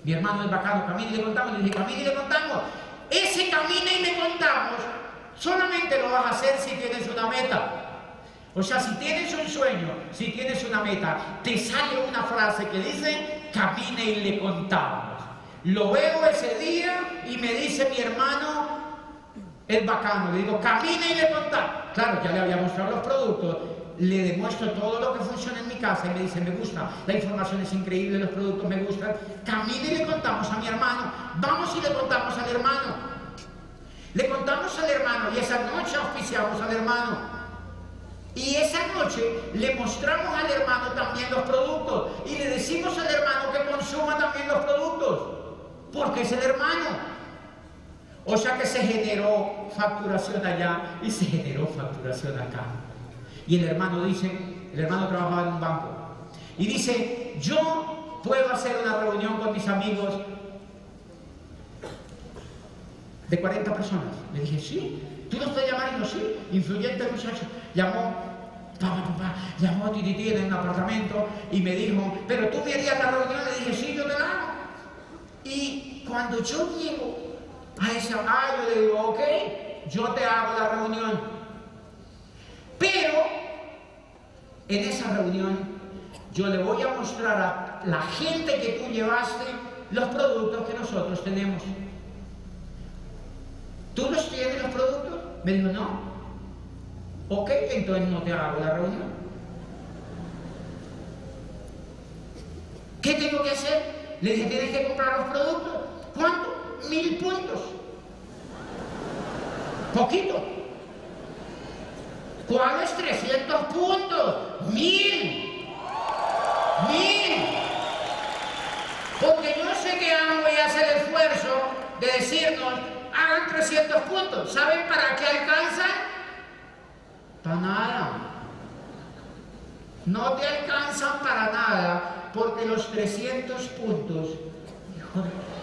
Speaker 1: Mi hermano es bacano, camina y le contamos. Le dije, camina y le contamos. Ese camina y le contamos Solamente lo vas a hacer si tienes una meta. O sea, si tienes un sueño, si tienes una meta, te sale una frase que dice, camine y le contamos. Lo veo ese día y me dice mi hermano, el bacano, le digo, camine y le contamos. Claro, ya le había mostrado los productos, le demuestro todo lo que funciona en mi casa y me dice, me gusta, la información es increíble, los productos me gustan. Camine y le contamos a mi hermano, vamos y le contamos al hermano. Le contamos al hermano y esa noche auspiciamos al hermano. Y esa noche le mostramos al hermano también los productos y le decimos al hermano que consuma también los productos, porque es el hermano. O sea que se generó facturación allá y se generó facturación acá. Y el hermano dice, el hermano trabajaba en un banco, y dice, yo puedo hacer una reunión con mis amigos de 40 personas. Le dije, sí, tú los puedes no sí, influyente muchacho. Llamó, papá, papá, llamó a Tititi en un apartamento y me dijo, pero tú me harías la reunión. Le dije, sí, yo te la hago. Y cuando yo llego a esa, ah, yo le digo, ok, yo te hago la reunión. Pero en esa reunión yo le voy a mostrar a la gente que tú llevaste los productos que nosotros tenemos. ¿Tú los tienes los productos? Me dijo, no. Ok, entonces no te hago la reunión. ¿Qué tengo que hacer? Le dije, tienes que comprar los productos. ¿Cuánto? Mil puntos. Poquito. ¿Cuáles 300 puntos? Mil. Mil. Porque yo sé que hago y hace el esfuerzo de decirnos, hagan 300 puntos. ¿Saben para qué alcanzan? Para nada. No te alcanzan para nada porque los 300 puntos,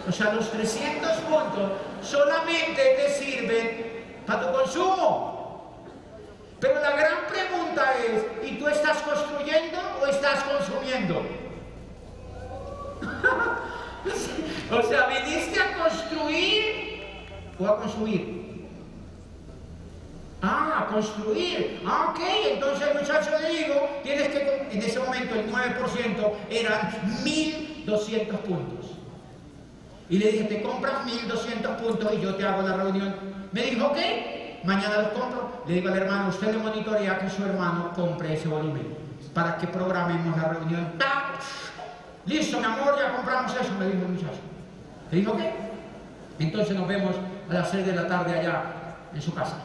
Speaker 1: o sea, los 300 puntos solamente te sirven para tu consumo. Pero la gran pregunta es, ¿y tú estás construyendo o estás consumiendo? o sea, viniste a construir a construir. Ah, construir. Ah, ok. Entonces el muchacho le digo, tienes que, en ese momento el 9% eran 1.200 puntos. Y le dije, te compras 1.200 puntos y yo te hago la reunión. Me dijo, ok, mañana los compro. Le digo al hermano, usted le monitorea que su hermano compre ese volumen para que programemos la reunión. Listo, mi amor, ya compramos eso, me dijo el muchacho. Le dijo, ok. Entonces nos vemos a las 6 de la tarde allá en su casa.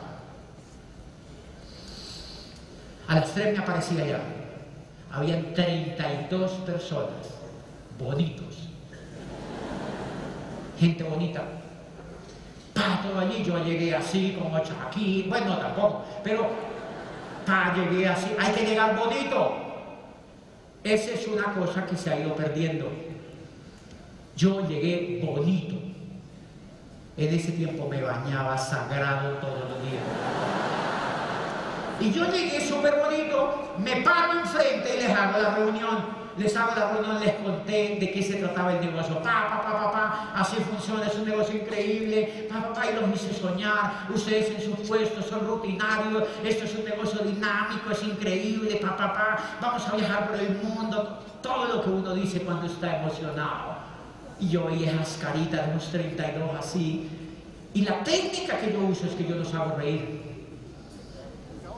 Speaker 1: A las 3 me aparecía allá. Habían 32 personas, bonitos. Gente bonita. Pa, todo allí, yo llegué así, como aquí, bueno, tampoco, pero pa, llegué así, hay que llegar bonito. Esa es una cosa que se ha ido perdiendo. Yo llegué bonito. En ese tiempo me bañaba sagrado todos los días. Y yo llegué súper bonito, me paro enfrente y les hago la reunión. les hago la reunión, les conté de qué se trataba el negocio. Pa, pa, pa, pa, pa, así funciona, es un negocio increíble. Pa, pa, pa, y los hice soñar. Ustedes en sus puestos son rutinarios. Esto es un negocio dinámico, es increíble. Pa, pa, pa, vamos a viajar por el mundo. Todo lo que uno dice cuando está emocionado. Y yo veía esas caritas de unos 32 así. Y la técnica que yo uso es que yo los hago reír.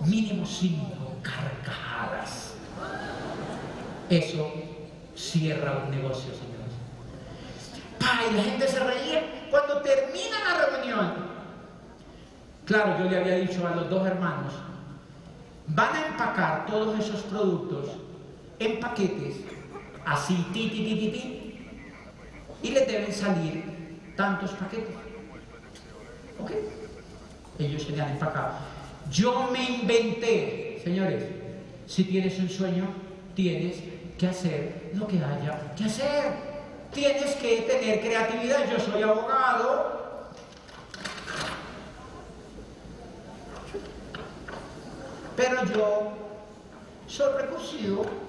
Speaker 1: Mínimo cinco carcajadas. Eso cierra un negocio, señores. Pa, y la gente se reía cuando termina la reunión. Claro, yo le había dicho a los dos hermanos, van a empacar todos esos productos en paquetes, así, ti, ti, ti, ti, ti, y les deben salir tantos paquetes. ¿Ok? Ellos se le han empacado. Yo me inventé, señores, si tienes un sueño, tienes que hacer lo que haya que hacer. Tienes que tener creatividad. Yo soy abogado. Pero yo soy recursivo.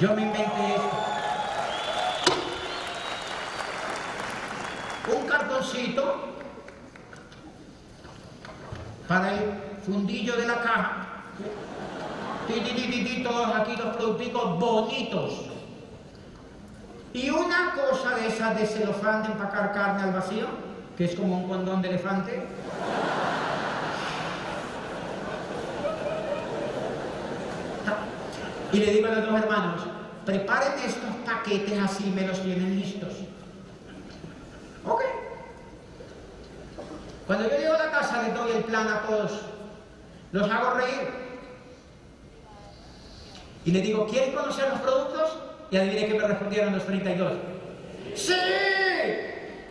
Speaker 1: Yo me inventé esto. Un cartoncito para el fundillo de la caja. Todos aquí los productos bonitos. Y una cosa de esas de celofán de empacar carne al vacío, que es como un condón de elefante. Y le digo a los dos hermanos, preparen estos paquetes así me los tienen listos. Ok. Cuando yo llego a la casa les doy el plan a todos. Los hago reír. Y les digo, ¿quieren conocer los productos? Y adivinen que me respondieron los 32. ¡Sí!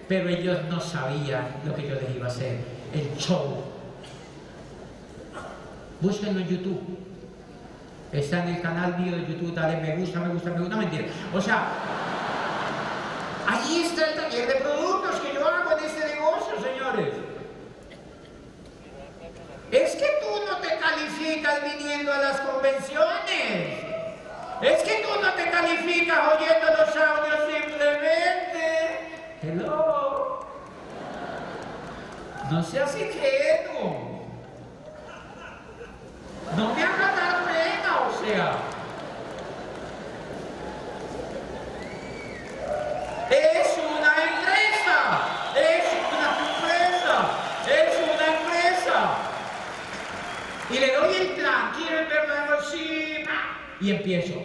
Speaker 1: Pero ellos no sabían lo que yo les iba a hacer. El show. Búsquenlo en YouTube. Está en el canal mío de YouTube, dale me gusta, me gusta, me gusta, mentira. O sea, allí está el taller de productos que yo hago en este negocio, señores. Es que tú no te calificas viniendo a las convenciones. Es que tú no te calificas oyendo los audios simplemente. Hello. No seas ingenuo. No me hagas dar Es una empresa. Es una empresa. Es una empresa. Y le doy el plan. ¿Quieren verlo? Sí. Y empiezo.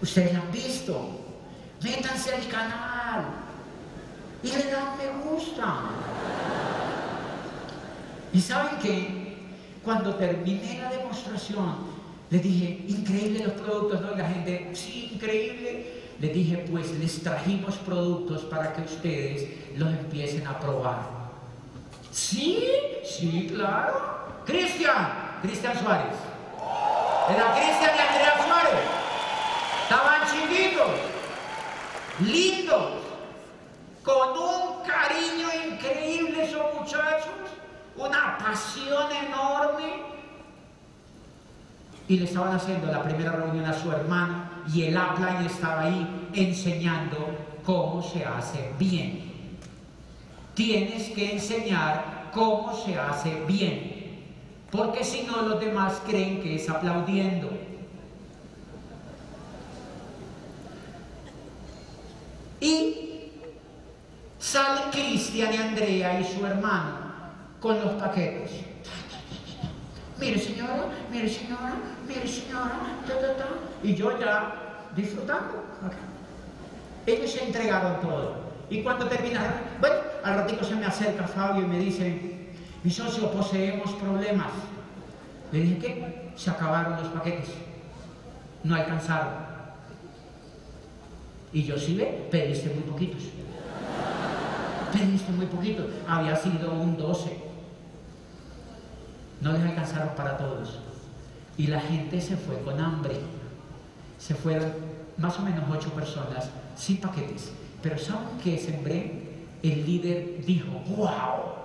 Speaker 1: Ustedes lo han visto. Métanse al canal. Y le dan me gusta. ¿Y saben qué? Cuando terminé la demostración, les dije, increíble los productos, ¿no? Y la gente, sí, increíble. Les dije, pues les trajimos productos para que ustedes los empiecen a probar. Sí, sí, claro. Cristian, Cristian Suárez. Era Cristian y Andrea Suárez. Estaban chiquitos, lindos, con un cariño increíble esos muchachos una pasión enorme. Y le estaban haciendo la primera reunión a su hermano y el upline estaba ahí enseñando cómo se hace bien. Tienes que enseñar cómo se hace bien, porque si no los demás creen que es aplaudiendo. Y sale Cristian y Andrea y su hermano con los paquetes. Mire señora, mire señora, mire señora, y yo ya disfrutando. Ellos se entregaron todo. Y cuando terminaron, bueno, al ratito se me acerca Fabio y me dice, mi socio, poseemos problemas. Le dije, ¿qué? Se acabaron los paquetes. No alcanzaron. Y yo sí ve, pediste muy poquitos. Pediste muy poquitos. Había sido un 12 no les alcanzaron para todos. Y la gente se fue con hambre. Se fueron más o menos ocho personas sin paquetes. Pero ¿saben qué sembré? El líder dijo, wow,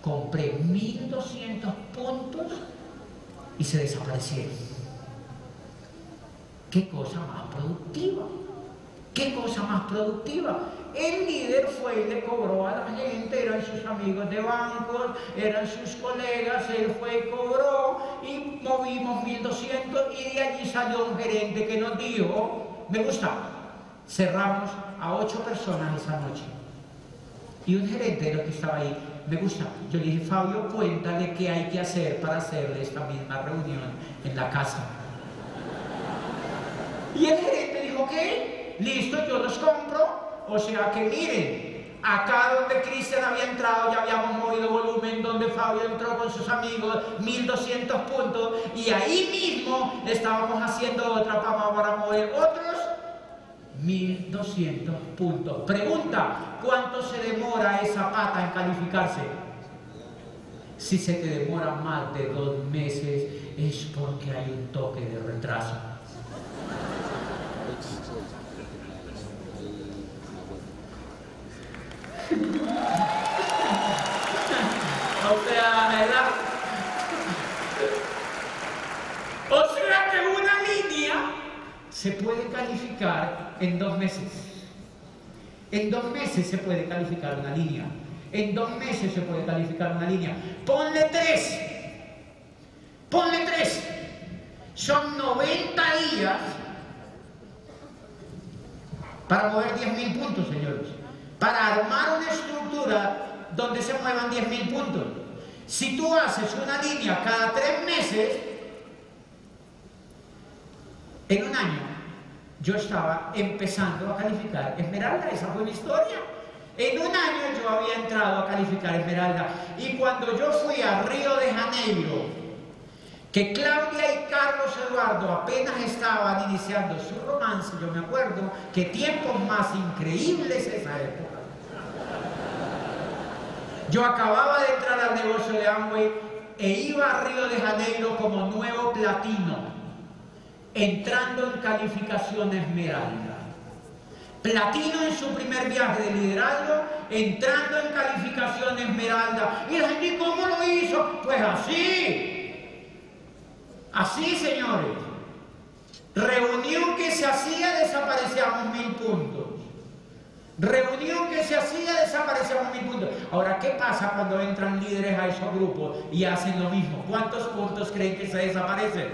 Speaker 1: compré 1200 puntos y se desaparecieron. ¿Qué cosa más productiva? ¿Qué cosa más productiva? El líder fue y le cobró a la gente, eran sus amigos de bancos, eran sus colegas, él fue y cobró y movimos 1200 y de allí salió un gerente que nos dijo, me gusta, cerramos a ocho personas esa noche. Y un gerente lo que estaba ahí, me gusta, yo le dije, Fabio, cuéntale qué hay que hacer para hacerle esta misma reunión en la casa. Y el gerente dijo, ok, listo, yo los compro, o sea que miren, acá donde Cristian había entrado ya habíamos movido volumen, donde Fabio entró con sus amigos, 1200 puntos, y ahí mismo estábamos haciendo otra para mover otros 1200 puntos. Pregunta, ¿cuánto se demora esa pata en calificarse? Si se te demora más de dos meses es porque hay un toque de retraso. O sea, ¿verdad? O sea que una línea se puede calificar en dos meses. En dos meses se puede calificar una línea. En dos meses se puede calificar una línea. Ponle tres. Ponle tres. Son 90 días para mover 10.000 puntos, señores para armar una estructura donde se muevan 10.000 puntos. Si tú haces una línea cada tres meses, en un año yo estaba empezando a calificar Esmeralda, esa fue mi historia. En un año yo había entrado a calificar Esmeralda y cuando yo fui a Río de Janeiro, que Claudia y Carlos Eduardo apenas estaban iniciando su romance, yo me acuerdo que tiempos más increíbles esa época. Yo acababa de entrar al negocio de Amway e iba a Río de Janeiro como nuevo platino, entrando en calificación esmeralda. Platino en su primer viaje de liderazgo, entrando en calificación esmeralda. Y la gente, ¿cómo lo hizo? Pues así, Así, señores. Reunión que se hacía, desaparecíamos mil puntos. Reunión que se hacía, desaparecíamos. Ahora, ¿qué pasa cuando entran líderes a esos grupos y hacen lo mismo? ¿Cuántos puntos creen que se desaparecen?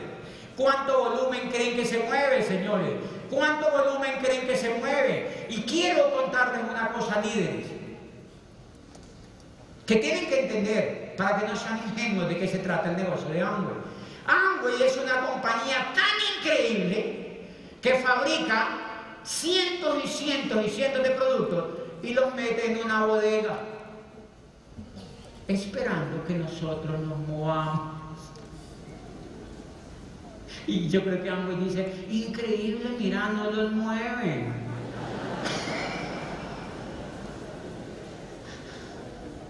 Speaker 1: ¿Cuánto volumen creen que se mueve, señores? ¿Cuánto volumen creen que se mueve? Y quiero contarles una cosa, líderes, que tienen que entender para que no sean ingenuos de qué se trata el negocio de Amway. Amway es una compañía tan increíble que fabrica cientos y cientos y cientos de productos y los mete en una bodega esperando que nosotros nos movamos. Y yo creo que Amway dice, increíble, mira, no los mueven.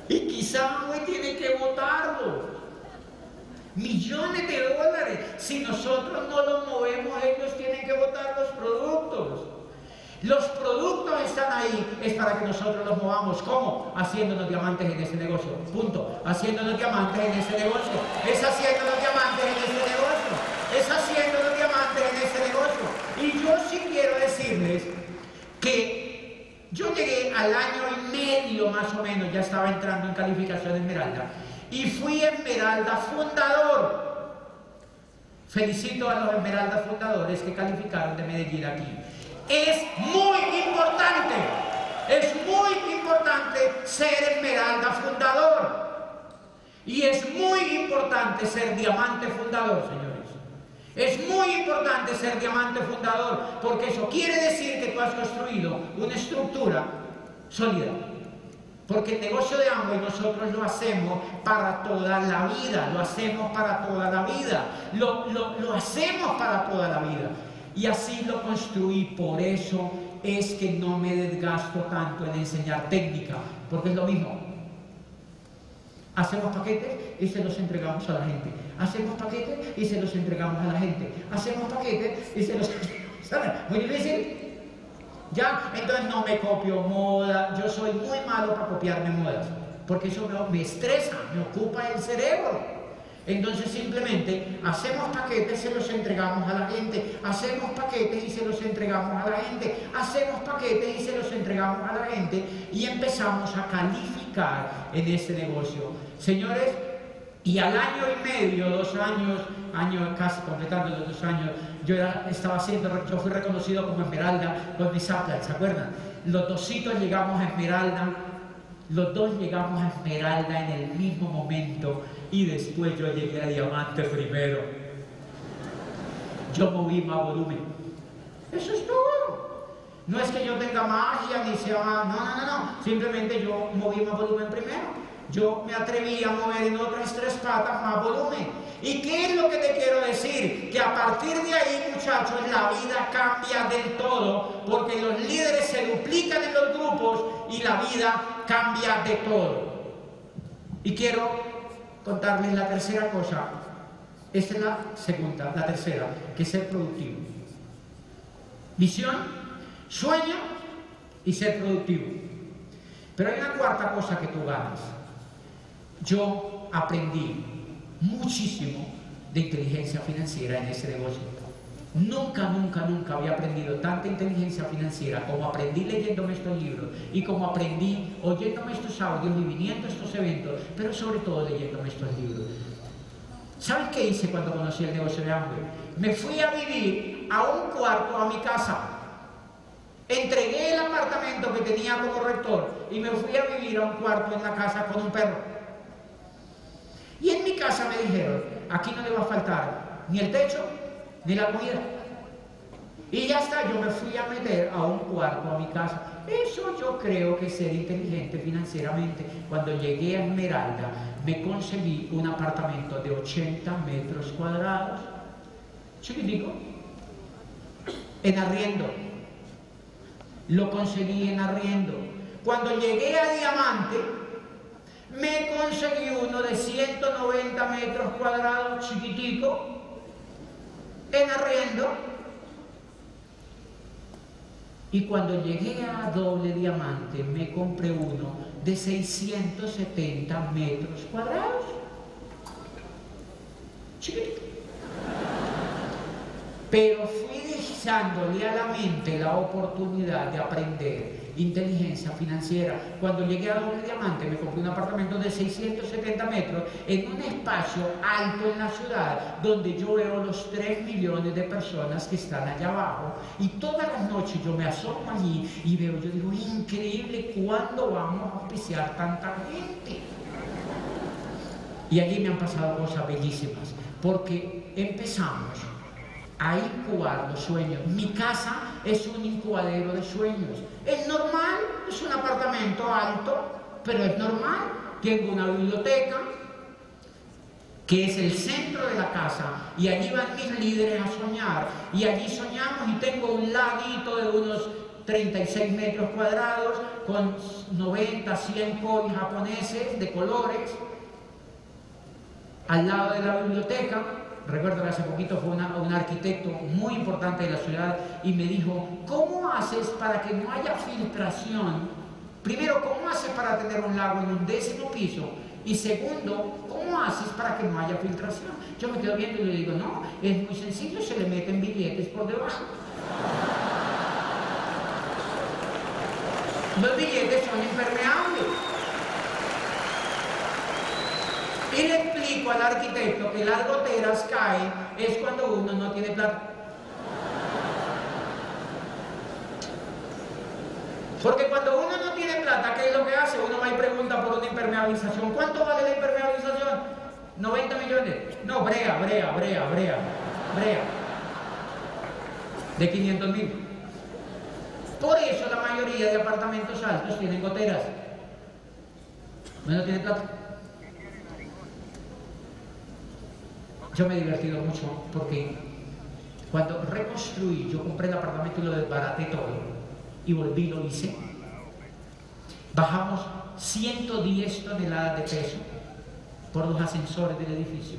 Speaker 1: Y quizá Amway tiene que votarlo millones de dólares. Si nosotros no los movemos, ellos tienen que votar los productos. Los productos están ahí, es para que nosotros los movamos. ¿Cómo? Haciéndonos diamantes en ese negocio. Punto. Haciéndonos diamantes en ese negocio. Es haciéndonos diamantes en ese negocio. Es haciéndonos diamantes en ese negocio. Y yo sí quiero decirles que yo llegué al año y medio más o menos, ya estaba entrando en calificación Esmeralda y fui Esmeralda fundador. Felicito a los Esmeralda fundadores que calificaron de Medellín aquí. Es muy importante, es muy importante ser Esmeralda fundador. Y es muy importante ser diamante fundador, señores. Es muy importante ser diamante fundador porque eso quiere decir que tú has construido una estructura sólida. Porque el negocio de Amway nosotros lo hacemos para toda la vida, lo hacemos para toda la vida, lo, lo, hacemos para toda la vida. Y así lo construí, por eso es que no me desgasto tanto en enseñar técnica, porque es lo mismo. Hacemos paquetes y se los entregamos a la gente. Hacemos paquetes y se los entregamos a la gente. Hacemos paquetes y se los entregamos. Muy difícil, ¿Ya? Entonces no me copio moda, yo soy muy malo para copiarme modas, porque eso me, estresa, me ocupa el cerebro. Entonces simplemente hacemos paquetes, se los entregamos a la gente, hacemos paquetes y se los entregamos a la gente, hacemos paquetes y se los entregamos a la gente y empezamos a calificar en ese negocio. Señores, y al año y medio, dos años, año casi completando los dos años, yo estaba haciendo, yo fui reconocido como Esmeralda con mis ¿se acuerdan? Los dositos llegamos a Esmeralda, los dos llegamos a Esmeralda en el mismo momento y después yo llegué a Diamante primero. Yo moví más volumen. Eso es todo. No es que yo tenga magia ni sea no, no, no, no. Simplemente yo moví más volumen primero. Yo me atreví a mover en otras tres patas más volumen. ¿Y qué es lo que te quiero decir? Que a partir de ahí, muchachos, la vida cambia del todo, porque los líderes se duplican en los grupos y la vida cambia de todo. Y quiero contarles la tercera cosa. Esta es la segunda, la tercera, que es ser productivo. Visión, sueño y ser productivo. Pero hay una cuarta cosa que tú ganas. Yo aprendí muchísimo de inteligencia financiera en ese negocio. Nunca, nunca, nunca había aprendido tanta inteligencia financiera como aprendí leyéndome estos libros y como aprendí oyéndome estos audios y viniendo estos eventos, pero sobre todo leyéndome estos libros. ¿Saben qué hice cuando conocí el negocio de hambre? Me fui a vivir a un cuarto a mi casa. Entregué el apartamento que tenía como rector y me fui a vivir a un cuarto en la casa con un perro. Y en mi casa me dijeron, aquí no le va a faltar ni el techo ni la comida. Y ya está, yo me fui a meter a un cuarto a mi casa. Eso yo creo que ser inteligente financieramente. Cuando llegué a Esmeralda, me conseguí un apartamento de 80 metros cuadrados, chiquitico, en arriendo. Lo conseguí en arriendo. Cuando llegué a Diamante, me conseguí uno de 190 metros cuadrados, chiquitico, en arriendo. Y cuando llegué a doble diamante, me compré uno de 670 metros cuadrados. Chiquitico. Pero fui dejándole a la mente la oportunidad de aprender inteligencia financiera. Cuando llegué a Doble Diamante me compré un apartamento de 670 metros en un espacio alto en la ciudad donde yo veo los 3 millones de personas que están allá abajo y todas las noches yo me asomo allí y veo, yo digo, increíble, ¿cuándo vamos a auspiciar tanta gente? Y allí me han pasado cosas bellísimas porque empezamos a incubar los sueños. Mi casa es un incubadero de sueños. Es normal, es un apartamento alto, pero es normal. Tengo una biblioteca que es el centro de la casa y allí van mis líderes a soñar y allí soñamos y tengo un laguito de unos 36 metros cuadrados con 90, 100 koi japoneses de colores al lado de la biblioteca recuerdo que hace poquito fue un arquitecto muy importante de la ciudad y me dijo, ¿cómo haces para que no haya filtración? Primero, ¿cómo haces para tener un lago en un décimo piso? Y segundo, ¿cómo haces para que no haya filtración? Yo me quedo viendo y le digo, no, es muy sencillo, se le meten billetes por debajo. Los billetes son impermeables. Y le explico al arquitecto que las goteras caen es cuando uno no tiene plata. Porque cuando uno no tiene plata, ¿qué es lo que hace? Uno va y pregunta por una impermeabilización. ¿Cuánto vale la impermeabilización? 90 millones. No, brea, brea, brea, brea, brea. De 500 mil. Por eso la mayoría de apartamentos altos tienen goteras. No tiene plata. Yo me he divertido mucho porque cuando reconstruí, yo compré el apartamento y lo desbaraté todo y volví lo hice. Bajamos 110 toneladas de peso por los ascensores del edificio.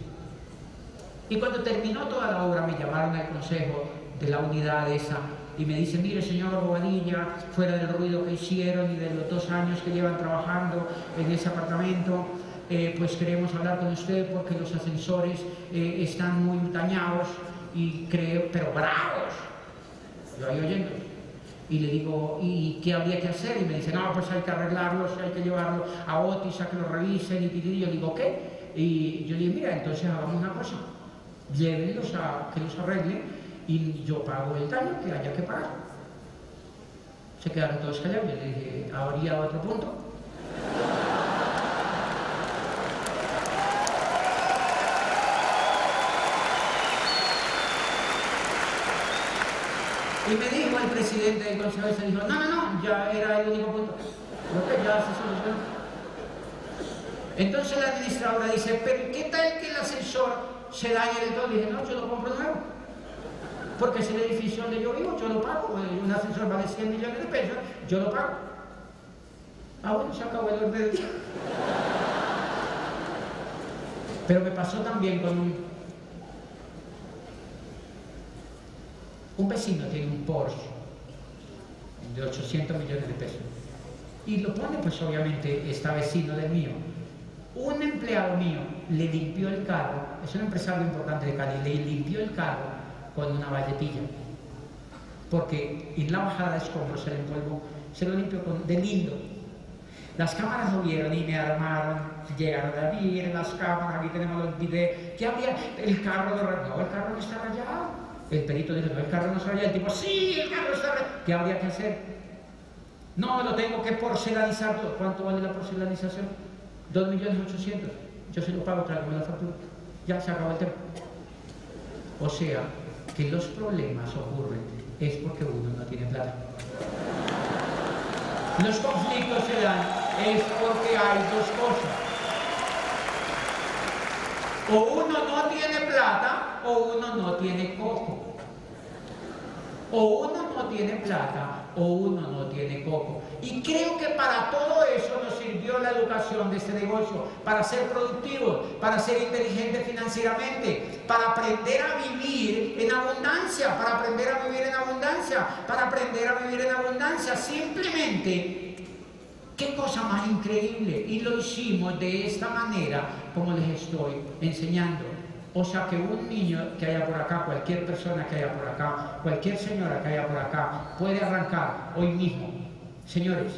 Speaker 1: Y cuando terminó toda la obra me llamaron al consejo de la unidad esa y me dicen, mire señor Bobadilla, fuera del ruido que hicieron y de los dos años que llevan trabajando en ese apartamento, eh, pues queremos hablar con usted porque los ascensores eh, están muy dañados y creo, pero bravos. Yo ahí oyendo. Y le digo, ¿y qué habría que hacer? Y me dice, no, pues hay que arreglarlos, hay que llevarlo a Otis a que lo revisen. Y, yo digo, ¿qué? Y yo le digo, mira, entonces hagamos una cosa, llévenlos a que los arreglen y yo pago el daño que haya que pagar. Se quedaron todos callados. Yo le dije, ¿habría otro punto? Y me dijo el presidente del Consejo de dijo, no, no, no, ya era el único punto. Que ya se solucionó. Entonces la administradora dice, pero ¿qué tal que el ascensor se dañe del todo? Y dije, no, yo lo compro nuevo. Porque es el edificio donde yo vivo, yo lo pago. Eh, un ascensor vale 100 millones de pesos, yo lo pago. Ah, bueno, se acabó el orden Pero me pasó también con un Un vecino tiene un Porsche de 800 millones de pesos y lo pone, pues obviamente está vecino del mío. Un empleado mío le limpió el carro, es un empresario importante de Cali, le limpió el carro con una valletilla. Porque en la bajada de escombros se le empolvó, se lo limpió con, de lindo. Las cámaras lo vieron y me armaron, llegaron a ver las cámaras, aquí tenemos los videos, que había el carro de no, el carro no está rayado el perito dice, no, el carro no se raya. El tipo, sí, el carro está rayado. ¿Qué habría que hacer? No, lo tengo que porcelanizar. ¿Cuánto vale la porcelanización? 2 millones 800. Yo se lo pago, tráigame la factura. Ya se acabó el tema. O sea, que los problemas ocurren es porque uno no tiene plata. Los conflictos se dan es porque hay dos cosas. O uno no tiene plata o uno no tiene coco. O uno no tiene plata o uno no tiene coco. Y creo que para todo eso nos sirvió la educación de este negocio, para ser productivos, para ser inteligentes financieramente, para aprender a vivir en abundancia, para aprender a vivir en abundancia, para aprender a vivir en abundancia. Simplemente, qué cosa más increíble. Y lo hicimos de esta manera, como les estoy enseñando. O sea que un niño que haya por acá, cualquier persona que haya por acá, cualquier señora que haya por acá, puede arrancar hoy mismo. Señores,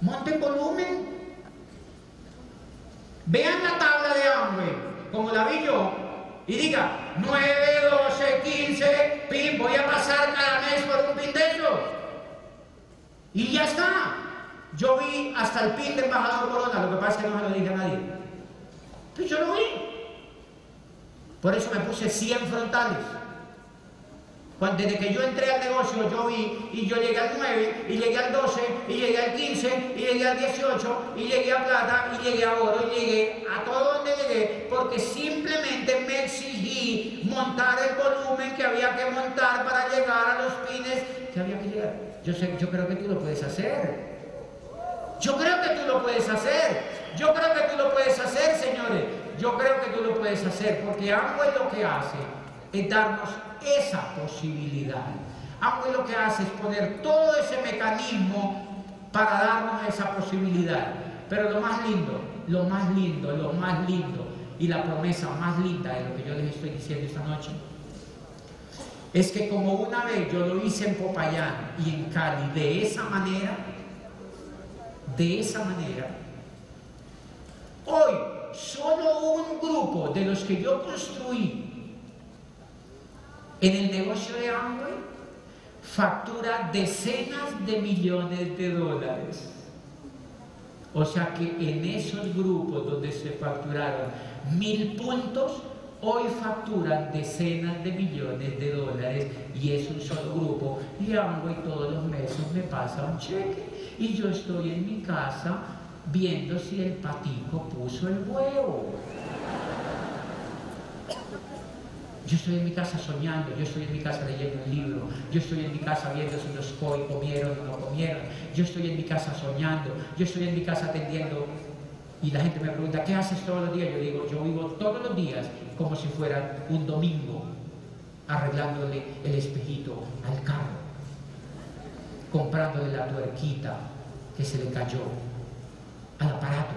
Speaker 1: monten volumen, vean la tabla de hambre, como la vi yo, y diga 9, 12, 15, pin, voy a pasar cada mes por un pin de. Y ya está. Yo vi hasta el pin de embajador Corona, lo que pasa es que no se lo dije a nadie. Pues yo lo vi. Por eso me puse 100 frontales. Cuando, desde que yo entré al negocio, yo vi y yo llegué al 9, y llegué al 12, y llegué al 15, y llegué al 18, y llegué a plata, y llegué a oro, y llegué a todo donde llegué, porque simplemente me exigí montar el volumen que había que montar para llegar a los pines que había. Yo, sé, yo creo que tú lo puedes hacer. Yo creo que tú lo puedes hacer. Yo creo que tú lo puedes hacer, señores. Yo creo que tú lo puedes hacer porque Amway lo que hace es darnos esa posibilidad. Amway lo que hace es poner todo ese mecanismo para darnos esa posibilidad. Pero lo más lindo, lo más lindo, lo más lindo y la promesa más linda de lo que yo les estoy diciendo esta noche es que como una vez yo lo hice en Popayán y en Cali de esa manera, de esa manera, Hoy, solo un grupo de los que yo construí en el negocio de Amway factura decenas de millones de dólares. O sea que en esos grupos donde se facturaron mil puntos, hoy facturan decenas de millones de dólares y es un solo grupo. Y Amway todos los meses me pasa un cheque y yo estoy en mi casa viendo si el patico puso el huevo. Yo estoy en mi casa soñando, yo estoy en mi casa leyendo un libro, yo estoy en mi casa viendo si los COI comieron o no comieron, yo estoy en mi casa soñando, yo estoy en mi casa atendiendo y la gente me pregunta, ¿qué haces todos los días? Yo digo, yo vivo todos los días como si fuera un domingo, arreglándole el espejito al carro, comprándole la tuerquita que se le cayó, al aparato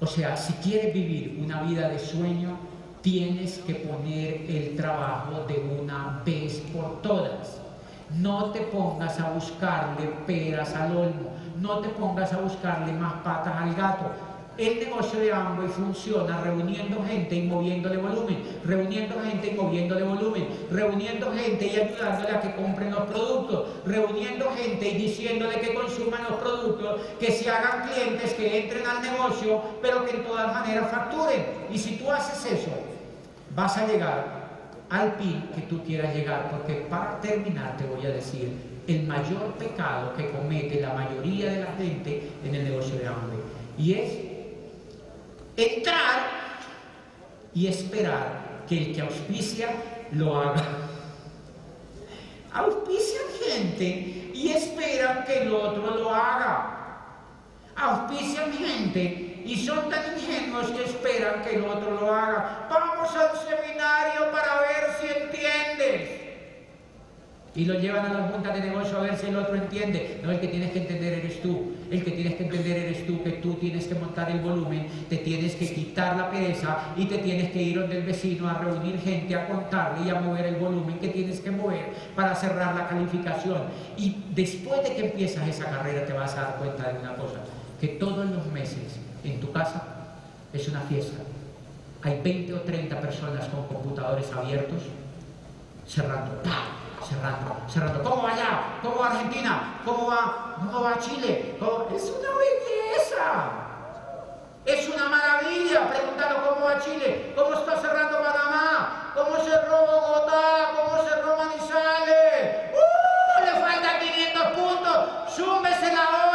Speaker 1: O sea, si quieres vivir una vida de sueño, tienes que poner el trabajo de una vez por todas. No te pongas a buscarle peras al olmo, no te pongas a buscarle más patas al gato. El negocio de Amway funciona reuniendo gente y moviéndole volumen, reuniendo gente y moviéndole volumen, reuniendo gente y ayudándole a que compren los productos, reuniendo gente y diciéndole que consuman los productos, que se hagan clientes, que entren al negocio, pero que en todas maneras facturen. Y si tú haces eso, vas a llegar al pin que tú quieras llegar, porque para terminar te voy a decir el mayor pecado que comete la mayoría de la gente en el negocio de Amway, y es entrar y esperar que el que auspicia lo haga. Auspician gente y esperan que el otro lo haga. Auspician gente y son tan ingenuos que esperan que el otro lo haga. Vamos al seminario para ver si entiendes y lo llevan a la junta de negocio a ver si el otro entiende. No, el que tienes que entender eres tú. El que tienes que entender eres tú, que tú tienes que montar el volumen, te tienes que quitar la pereza y te tienes que ir donde el vecino a reunir gente, a contarle y a mover el volumen que tienes que mover para cerrar la calificación. Y después de que empiezas esa carrera te vas a dar cuenta de una cosa, que todos los meses en tu casa es una fiesta. Hay 20 o 30 personas con computadores abiertos cerrando cerrando, cerrando. ¿Cómo va allá? ¿Cómo va Argentina? ¿Cómo va, cómo va Chile? Es una belleza. Es una maravilla. Pregúntalo cómo va Chile, cómo está cerrando Panamá, cómo se cerró Bogotá, cómo se cerró Manizales. ¡Uh! Le faltan 500 puntos. Súmese la hora.